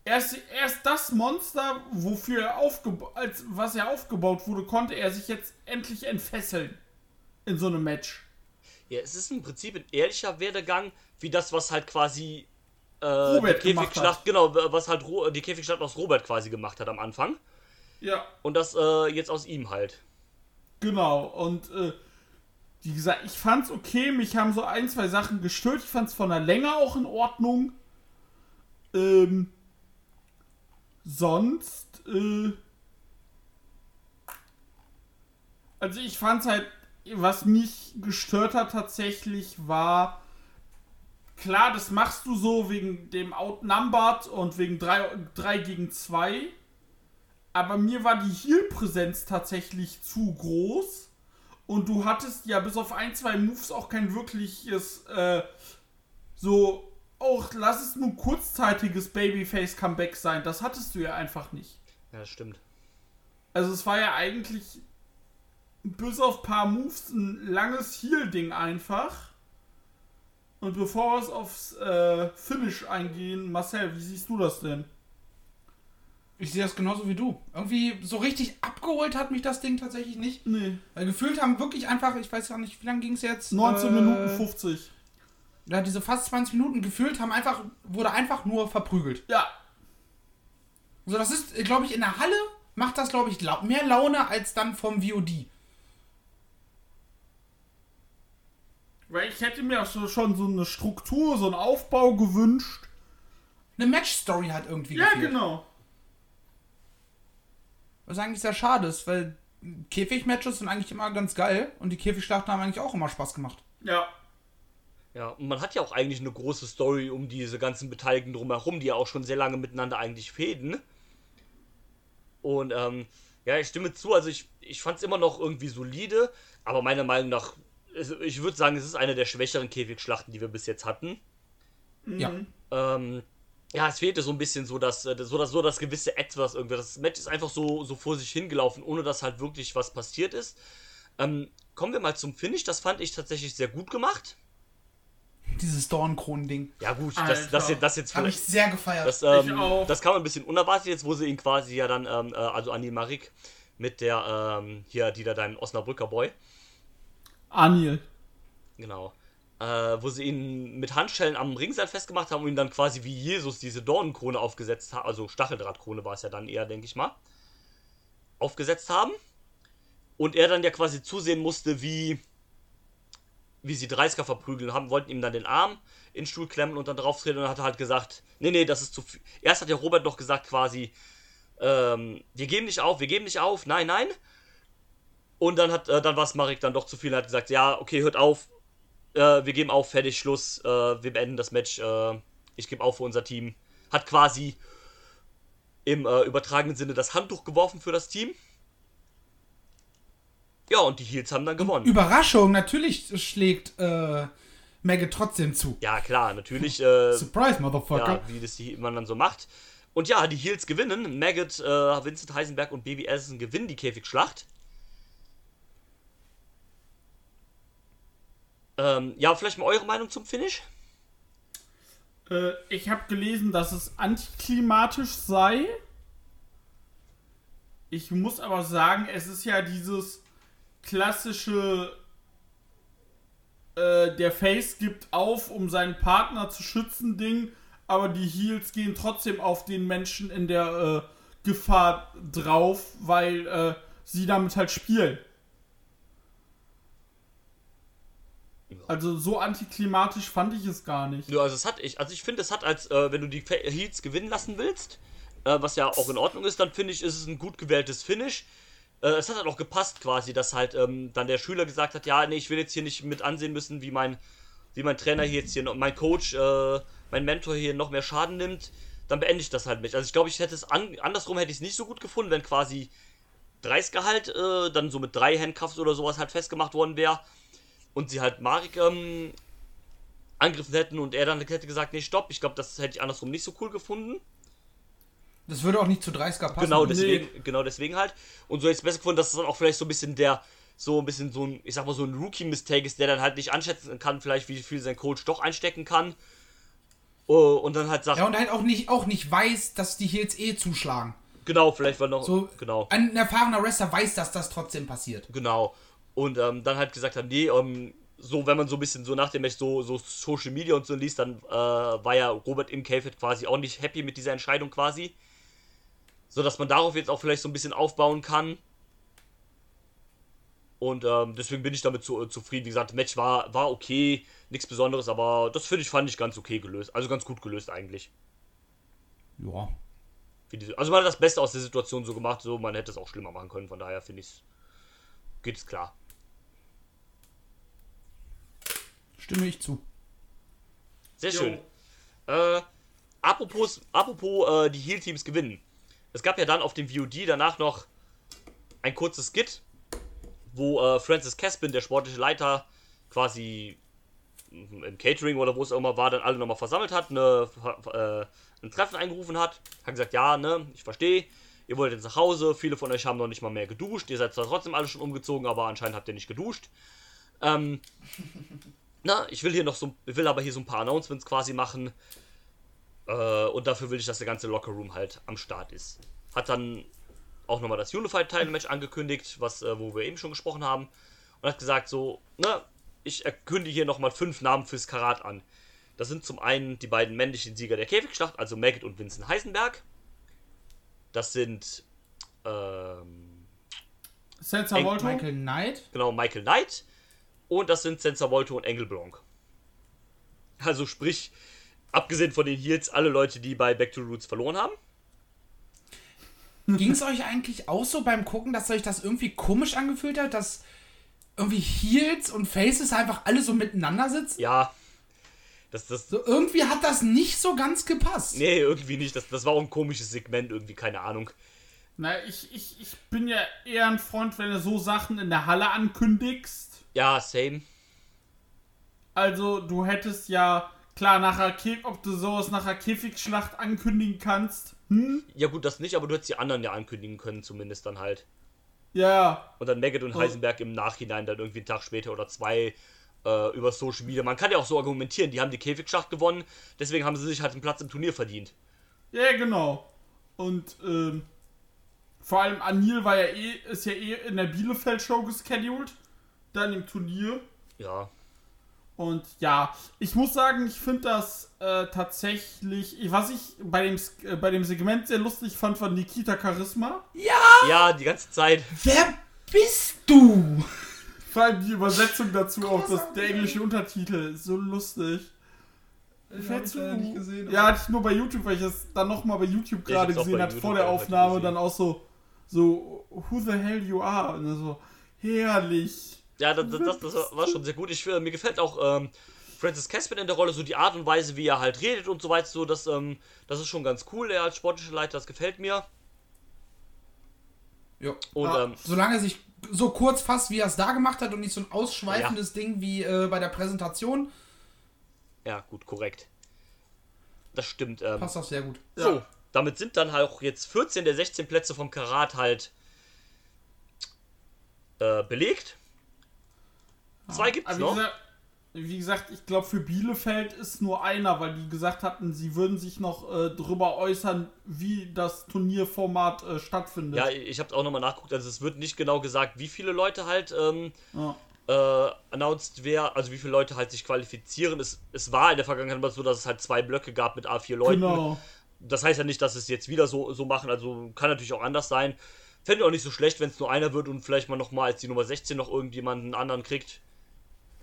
erst, erst das Monster, wofür er aufgebaut, als was er aufgebaut wurde, konnte er sich jetzt endlich entfesseln in so einem Match. Ja, es ist im Prinzip ein ehrlicher Werdegang, wie das, was halt quasi äh, Robert die gemacht Käfigschlacht, hat. genau, was halt Ro die Käfigschlacht aus Robert quasi gemacht hat am Anfang. Ja. Und das äh, jetzt aus ihm halt. Genau, und äh, wie gesagt, ich fand's okay, mich haben so ein, zwei Sachen gestört. Ich fand's von der Länge auch in Ordnung. Ähm, sonst, äh, also ich fand's halt, was mich gestört hat tatsächlich war, klar, das machst du so wegen dem Outnumbered und wegen 3 gegen 2. Aber mir war die Heal-Präsenz tatsächlich zu groß. Und du hattest ja bis auf ein, zwei Moves auch kein wirkliches, äh, so, auch lass es nur kurzzeitiges Babyface-Comeback sein. Das hattest du ja einfach nicht. Ja, das stimmt. Also es war ja eigentlich bis auf ein paar Moves ein langes Heal-Ding einfach. Und bevor wir es aufs äh, Finish eingehen, Marcel, wie siehst du das denn? Ich sehe das genauso wie du. Irgendwie so richtig abgeholt hat mich das Ding tatsächlich nicht. Nee. Weil gefühlt haben wirklich einfach, ich weiß ja nicht, wie lange ging es jetzt? 19 Äh, Minuten 50. Ja, diese fast 20 Minuten gefühlt haben einfach, wurde einfach nur verprügelt. Ja, So, das ist, glaube ich, in der Halle macht das, glaube ich, lau mehr Laune als dann vom VOD. weil ich hätte mir auch so, schon so eine Struktur, so einen Aufbau gewünscht. Eine Match-Story hat irgendwie Ja, gefehlt. genau. Was eigentlich sehr schade ist, weil Käfig-Matches sind eigentlich immer ganz geil und die Käfigschlachten haben eigentlich auch immer Spaß gemacht. Ja. Ja, und man hat ja auch eigentlich eine große Story um diese ganzen Beteiligten drumherum, die ja auch schon sehr lange miteinander eigentlich fäden. Und ähm, ja, ich stimme zu, also ich, ich fand es immer noch irgendwie solide, aber meiner Meinung nach, also ich würde sagen, es ist eine der schwächeren Käfigschlachten, die wir bis jetzt hatten. Ja. Ähm, ja, es fehlte so ein bisschen so das, äh, so das, so das gewisse Etwas irgendwie. Das Match ist einfach so, so vor sich hingelaufen, ohne dass halt wirklich was passiert ist. Ähm, kommen wir mal zum Finish. Das fand ich tatsächlich sehr gut gemacht. dieses Dornkronen-Ding. Ja gut, Alter. das, das, jetzt- das jetzt Habe ich sehr gefeiert. das, ähm, auch. das kam ein bisschen unerwartet jetzt, wo sie ihn quasi ja dann, ähm, äh, also Anil Marik mit der, ähm, hier, die da dein Osnabrücker Boy, Anil. genau, äh, wo sie ihn mit Handschellen am Ringseil festgemacht haben und ihn dann quasi wie Jesus diese Dornenkrone aufgesetzt haben, also Stacheldrahtkrone war es ja dann eher, denke ich mal, aufgesetzt haben. Und er dann ja quasi zusehen musste, wie, wie sie 30er verprügeln haben, wollten ihm dann den Arm in den Stuhl klemmen und dann drauf treten und hat halt gesagt, nee, nee, das ist zu viel. Erst hat ja Robert noch gesagt quasi, ähm, wir geben nicht auf, wir geben nicht auf, nein, nein. Und dann hat, äh, dann war es Marek dann doch zu viel und hat gesagt, ja, okay, hört auf, äh, wir geben auf, fertig, Schluss, äh, wir beenden das Match, äh, ich gebe auf für unser Team. Hat quasi im äh, übertragenen Sinne das Handtuch geworfen für das Team. Ja, und die Heels haben dann gewonnen. Überraschung, natürlich schlägt äh, Maggot trotzdem zu. Ja, klar, natürlich, <laughs> äh, Surprise, Motherfucker. ja, wie das die, man dann so macht. Und ja, die Heels gewinnen. Maggot, äh, Vincent Heisenberg und Baby Allison gewinnen die Käfigschlacht. Ähm, ja, vielleicht mal eure Meinung zum Finish? Äh, ich habe gelesen, dass es antiklimatisch sei. Ich muss aber sagen, es ist ja dieses klassische, äh, der Face gibt auf, um seinen Partner zu schützen Ding, aber die Heels gehen trotzdem auf den Menschen in der äh, Gefahr drauf, weil äh, sie damit halt spielen. Also so antiklimatisch fand ich es gar nicht. Ja, also es hat ich, also ich finde, es hat als, äh, wenn du die Heels gewinnen lassen willst, äh, was ja auch in Ordnung ist, dann finde ich, ist es ein gut gewähltes Finish. Äh, es hat halt auch gepasst quasi, dass halt ähm, dann der Schüler gesagt hat, ja, nee, ich will jetzt hier nicht mit ansehen müssen, wie mein, wie mein Trainer hier jetzt hier, mein Coach, äh, mein Mentor hier noch mehr Schaden nimmt. Dann beende ich das halt nicht. Also ich glaube, ich hätte es an, andersrum hätte ich es nicht so gut gefunden, wenn quasi 30 halt äh, dann so mit drei Handcuffs oder sowas halt festgemacht worden wäre und sie halt Marek ähm, angegriffen hätten und er dann hätte gesagt, nee, stopp, ich glaube, das hätte ich andersrum nicht so cool gefunden. Das würde auch nicht zu 30er passen. Genau deswegen, genau deswegen halt. Und so hätte ich es besser gefunden, dass es dann auch vielleicht so ein bisschen der, so ein bisschen so ein, ich sag mal, so ein Rookie-Mistake ist, der dann halt nicht anschätzen kann, vielleicht wie viel sein Coach doch einstecken kann. Oh, Und dann halt sagt, Ja, und halt auch nicht, auch nicht weiß, dass die Heels eh zuschlagen. genau, vielleicht war noch, So, genau. Ein erfahrener Wrestler weiß, dass das trotzdem passiert. Genau. Und ähm, dann halt gesagt hat, nee, ähm, so, wenn man so ein bisschen so nach dem Match so, so Social Media und so liest, dann äh, war ja Robert im Cave quasi auch nicht happy mit dieser Entscheidung quasi. So dass man darauf jetzt auch vielleicht so ein bisschen aufbauen kann. Und ähm, deswegen bin ich damit zu, äh, zufrieden. Wie gesagt, Match war, war okay, nichts Besonderes, aber das finde ich, fand ich ganz okay gelöst. Also ganz gut gelöst eigentlich. Ja. Also man hat das Beste aus der Situation so gemacht, so man hätte es auch schlimmer machen können, von daher finde ich es. Geht es klar. Stimme ich zu. Sehr Jo. schön. Äh, apropos, apropos äh, die Heal-Teams gewinnen. Es gab ja dann auf dem VOD danach noch ein kurzes Skit, wo äh, Francis Caspin, der sportliche Leiter, quasi im Catering oder wo es auch immer war, dann alle nochmal versammelt hat, eine, äh, ein Treffen eingerufen hat, hat gesagt, ja, ne, ich verstehe, ihr wollt jetzt nach Hause, viele von euch haben noch nicht mal mehr geduscht, ihr seid zwar trotzdem alle schon umgezogen, aber anscheinend habt ihr nicht geduscht. Ähm, na, ich will hier noch so, will aber hier so ein paar Announcements quasi machen. Äh, und dafür will ich, dass der ganze Lockerroom halt am Start ist. Hat dann auch nochmal das Unified Title Match angekündigt, was, äh, wo wir eben schon gesprochen haben. Und hat gesagt so, ne, ich erkündige hier nochmal fünf Namen fürs Karat an. Das sind zum einen die beiden männlichen Sieger der Käfigschlacht, also Maggot und Vincent Heisenberg. Das sind, ähm, Volto? Michael Knight. genau, Michael Knight. Und das sind Sensor Volto und Engel Blanc. Also sprich, abgesehen von den Heels, alle Leute, die bei Back to the Roots verloren haben. Ging es euch eigentlich auch so beim Gucken, dass euch das irgendwie komisch angefühlt hat, dass irgendwie Heels und Faces einfach alle so miteinander sitzen? Ja. Das, das, So, irgendwie hat das nicht so ganz gepasst. nee, irgendwie nicht. Das, das war auch ein komisches Segment, irgendwie, keine Ahnung. Na, ich, ich, ich bin ja eher ein Freund, wenn du so Sachen in der Halle ankündigst. Ja, same. Also, du hättest ja, klar, nachher, ob du sowas nachher Käfigschlacht ankündigen kannst. Hm? Ja, gut, das nicht, aber du hättest die anderen ja ankündigen können, zumindest dann halt. Ja, Und dann Maggot und Oh. Heisenberg im Nachhinein dann irgendwie einen Tag später oder zwei äh, über Social Media. Man kann ja auch so argumentieren, die haben die Käfigschlacht gewonnen, deswegen haben sie sich halt einen Platz im Turnier verdient. Ja, genau. Und ähm, vor allem Anil war ja eh, ist ja eh in der Bielefeld-Show gescheduled. Dann im Turnier. Ja. Und ja, ich muss sagen, ich finde das äh, tatsächlich, ich- was ich bei dem, äh, bei dem Segment sehr lustig fand, war Nikita Charisma. Ja, die ganze Zeit. Wer bist du? Vor allem die Übersetzung dazu auch, das, der englische Untertitel, ist so lustig. Wer zu? Ja, hatte ich nur bei YouTube, weil ich das dann nochmal bei YouTube Ja, ich gerade gesehen habe, vor der einfach Aufnahme, gesehen. dann auch so, so, who the hell you are? Und dann so, herrlich. Ja, das, das, das war schon sehr gut. Ich, äh, mir gefällt auch ähm, Francis Caspin in der Rolle, so die Art und Weise, wie er halt redet und so weiter. So, das, ähm, das ist schon ganz cool, er als sportlicher Leiter, das gefällt mir. Ja. Und, Ja, ähm, solange er sich so kurz fasst, wie er es da gemacht hat und nicht so ein ausschweifendes Ding wie äh, bei der Präsentation, Ja, gut, korrekt. Das stimmt. Ähm, passt das sehr gut. So, damit sind dann halt auch jetzt 14 der 16 Plätze vom Karat halt äh, belegt. Zwei gibt's Aber wie noch. gesagt, wie gesagt, ich glaube, für Bielefeld ist nur einer, weil die gesagt hatten, sie würden sich noch äh, darüber äußern, wie das Turnierformat äh, stattfindet. Ja, ich habe auch nochmal nachgeguckt. Also es wird nicht genau gesagt, wie viele Leute halt ähm, Ja. äh, announced wer, also wie viele Leute halt sich qualifizieren. Es, es war in der Vergangenheit immer so, dass es halt zwei Blöcke gab mit A4 Leuten. Genau. Das heißt ja nicht, dass es jetzt wieder so, so machen. Also kann natürlich auch anders sein. Fände ich auch nicht so schlecht, wenn es nur einer wird und vielleicht mal nochmal als die Nummer 16 noch irgendjemanden anderen kriegt.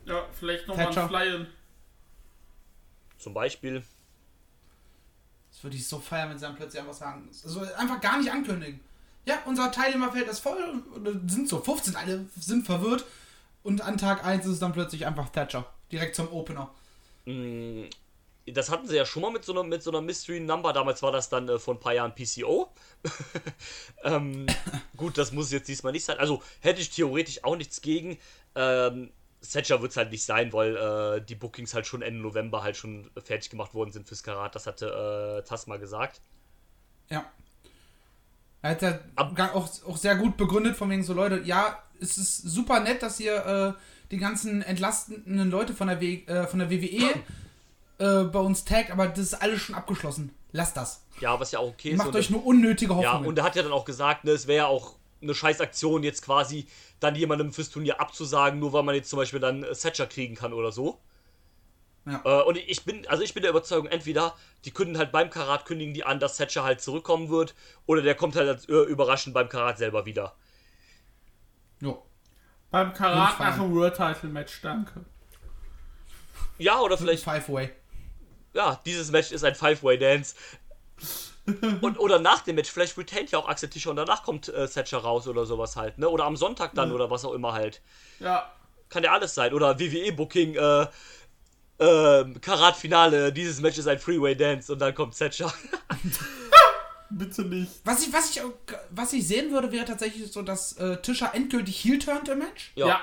Ja, vielleicht nochmal ein Flyen. Zum Beispiel. Das würde ich so feiern, wenn sie dann plötzlich einfach sagen. Also einfach gar nicht ankündigen. Ja, unser Teilnehmerfeld ist voll. und Sind so 15, alle sind verwirrt. Und an Tag 1 ist es dann plötzlich einfach Thatcher. Direkt zum Opener. Mm, Das hatten sie ja schon mal mit so einer, mit so einer Mystery Number. Damals war das dann äh, vor ein paar Jahren PCO. <laughs> ähm, gut, das muss jetzt diesmal nicht sein. Also hätte ich theoretisch auch nichts gegen. Ähm, Thatcher wird es halt nicht sein, weil äh, die Bookings halt schon Ende November halt schon fertig gemacht worden sind fürs Karat. Das hatte äh, Tasma gesagt. Ja. Er hat ja auch, auch sehr gut begründet, von wegen so, Leute, ja, es ist super nett, dass ihr äh, die ganzen entlastenden Leute von der, w äh, von der WWE äh, bei uns taggt, aber das ist alles schon abgeschlossen. Lasst das. Ja, was ja auch okay ist. macht euch nur unnötige Ja, Hoffnungen. und er hat ja dann auch gesagt, ne, es wäre ja auch eine scheiß Aktion, jetzt quasi dann jemandem fürs Turnier abzusagen, nur weil man jetzt zum Beispiel dann äh, Thatcher kriegen kann oder so. Ja. Äh, und ich bin, also ich bin der Überzeugung, entweder die kündigen halt beim Karat, kündigen die an, dass Thatcher halt zurückkommen wird, oder der kommt halt als, äh, überraschend beim Karat selber wieder. jo. Beim Karat nach dem World Title Match, danke. Ja, oder vielleicht, Five-Way. ja, dieses Match ist ein Five-Way-Dance. <laughs> und, oder nach dem Match, vielleicht retaint ja auch Axel Tischer und danach kommt äh, Thatcher raus oder sowas halt, ne? Oder am Sonntag dann oder was auch immer halt. Ja, Kann ja alles sein. Oder WWE-Booking, äh, äh, Karat-Finale, dieses Match ist ein Freeway-Dance und dann kommt Thatcher. <laughs> <laughs> bitte nicht. Was ich, was, ich, was ich sehen würde, wäre tatsächlich so, dass äh, Tischer endgültig heel turnt im Match. Ja. Ja.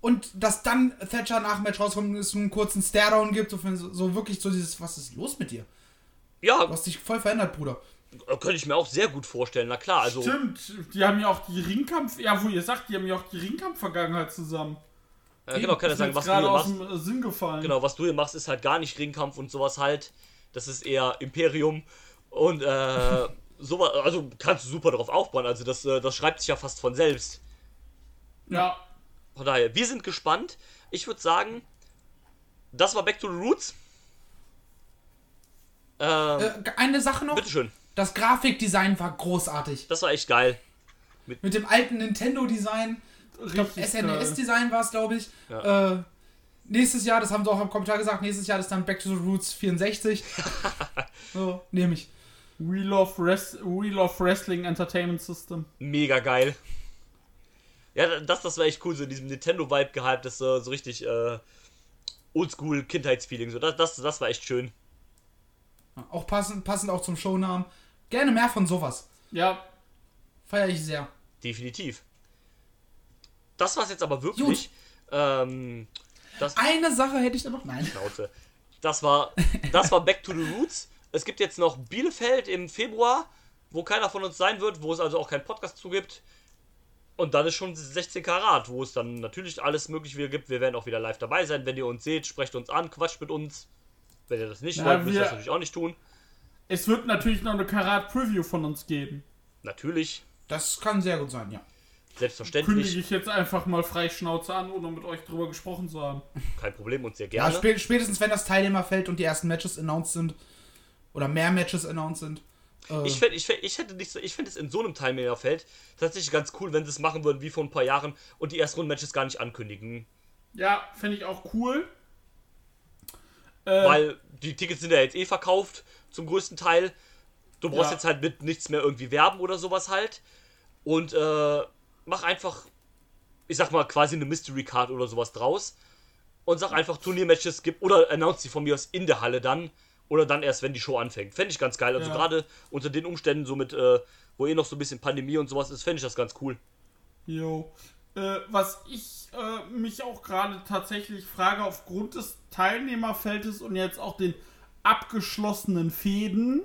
Und dass dann Thatcher nach dem Match rauskommt und es einen kurzen Stare-Down gibt. So, so, so wirklich so dieses, was ist los mit dir? Ja, Du hast dich voll verändert, Bruder. könnte ich mir auch sehr gut vorstellen. Na klar, also. Stimmt, die haben ja auch die Ringkampf, ja, wo ihr sagt, die haben ja auch die Ringkampf-Vergangenheit zusammen. Äh, genau, kann mir sagen, was du hier machst. äh, Sinn gefallen. Genau, was du hier machst, ist halt gar nicht Ringkampf und sowas halt. Das ist eher Imperium. Und äh, <laughs> sowas, also kannst du super drauf aufbauen. Also das, äh, das schreibt sich ja fast von selbst. Ja, Von daher, wir sind gespannt. Ich würde sagen, das war Back to the Roots. Ähm, Äh, eine Sache noch. bitteschön. Das Grafikdesign war großartig. Das war echt geil. Mit dem alten Nintendo-Design. Ich glaube, SNES-Design war es, glaube ich. Ja. Äh, nächstes Jahr, das haben sie auch im Kommentar gesagt, nächstes Jahr ist dann Back to the Roots 64. <laughs> so, nehme ich. We love, Res We love Wrestling Entertainment System. Mega geil. Ja, das, das war echt cool, so in diesem Nintendo-Vibe gehypt, das so, so richtig äh, Oldschool-Kindheitsfeeling. So, das, das, das war echt schön. Auch passend, passend auch zum Shownamen. Gerne mehr von sowas. Ja, Feiere ich sehr. Definitiv. Das war's jetzt aber wirklich. Ähm, das Eine Sache hätte ich da noch. Nein. Schnauze. Das war, das war Back to the Roots. Es gibt jetzt noch Bielefeld im Februar, wo keiner von uns sein wird, wo es also auch keinen Podcast zu gibt. Und dann ist schon 16 Karat, wo es dann natürlich alles Mögliche wieder gibt. Wir werden auch wieder live dabei sein. Wenn ihr uns seht, sprecht uns an, quatscht mit uns. Wenn ihr das nicht Ja, wollt, müsst ihr das natürlich auch nicht tun. Es wird natürlich noch eine Karat-Preview von uns geben. Natürlich, Das kann sehr gut sein, ja. Kündige selbstverständlich, ich jetzt einfach mal frei Schnauze an, ohne mit euch drüber gesprochen zu haben. kein Problem und sehr Ja, gerne. spä spätestens wenn das Teilnehmerfeld und die ersten Matches announced sind, oder mehr Matches announced sind. Äh, Ich, fänd, ich, fänd, ich hätte nicht so, ich finde es in so einem Teilnehmerfeld tatsächlich ganz cool, wenn sie es machen würden wie vor ein paar Jahren und die ersten Matches gar nicht ankündigen. Ja, fände ich auch cool. Äh, Weil die Tickets sind ja jetzt eh verkauft, zum größten Teil. Du brauchst Ja. jetzt halt mit nichts mehr irgendwie werben oder sowas halt. Und äh, mach einfach, ich sag mal, quasi eine Mystery Card oder sowas draus. Und sag einfach Turniermatches gibt oder announce die von mir aus in der Halle dann. Oder dann erst, wenn die Show anfängt. Fände ich ganz geil. Also Ja. gerade unter den Umständen, so mit, äh, wo eh noch so ein bisschen Pandemie und sowas ist, fände ich das ganz cool. Jo. Äh, was ich äh, mich auch gerade tatsächlich frage, aufgrund des Teilnehmerfeldes und jetzt auch den abgeschlossenen Fäden.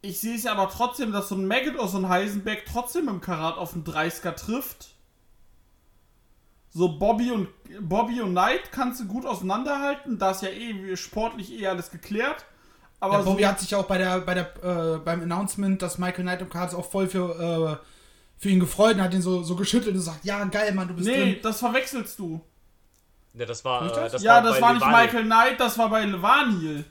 Ich sehe es ja aber trotzdem, dass so ein Maggot oder so ein Heisenberg trotzdem im Karat auf einen 30er trifft. So Bobby und Bobby und Knight kannst du gut auseinanderhalten. Da ist ja eh sportlich eh alles geklärt. Aber der so, Bobby hat sich ja auch bei der, bei der, äh, beim Announcement, dass Michael Knight im Card ist, auch voll für, äh, für ihn gefreut und hat ihn so, so geschüttelt und gesagt, ja, geil, Mann, du bist nee, drin. das verwechselst du. Ja, das war, Nicht äh, das? das ja, war das bei war nicht. Michael Knight, das war bei Levaniel.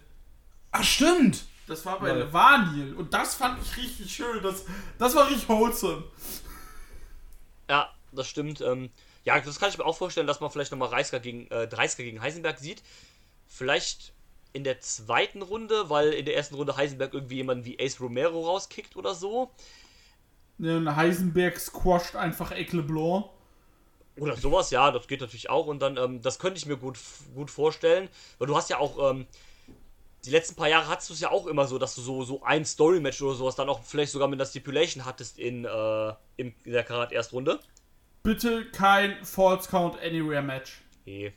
Ach, stimmt. Das war bei Ja. Levaniel. Und das fand ich richtig schön. Das, das war richtig wholesome. Ja, das stimmt. Ähm, ja, das kann ich mir auch vorstellen, dass man vielleicht nochmal Reisker gegen, äh, Dreisker gegen Heisenberg sieht. Vielleicht in der zweiten Runde, weil in der ersten Runde Heisenberg irgendwie jemanden wie Ace Romero rauskickt oder so. Ja, Heisenberg squasht einfach Leblanc. Oder sowas, ja, das geht natürlich auch. Und dann, ähm, das könnte ich mir gut, gut vorstellen. Weil du hast ja auch, ähm, die letzten paar Jahre hattest du es ja auch immer so, dass du so, so ein Story-Match oder sowas dann auch vielleicht sogar mit der Stipulation hattest in, äh, in der Karat-Erstrunde. Bitte kein False Count Anywhere Match. Nee.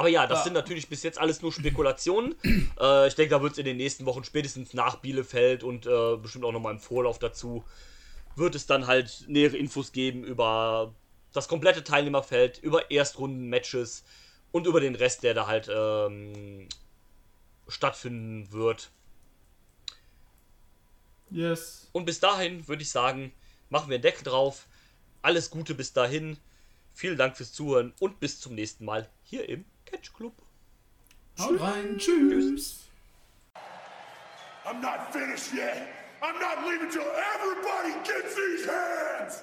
Aber ja, das Ja. sind natürlich bis jetzt alles nur Spekulationen. <clears throat> äh, ich denke, da wird es in den nächsten Wochen, spätestens nach Bielefeld und äh, bestimmt auch nochmal im Vorlauf dazu, wird es dann halt nähere Infos geben über das komplette Teilnehmerfeld, über Erstrunden-Matches und über den Rest, der da halt ähm, stattfinden wird. Yes. Und bis dahin würde ich sagen, machen wir einen Deckel drauf. Alles Gute bis dahin. Vielen Dank fürs Zuhören und bis zum nächsten Mal hier im Catch Club. Haut rein. Tschüss. I'm not finished yet. I'm not leaving till everybody gets these hands.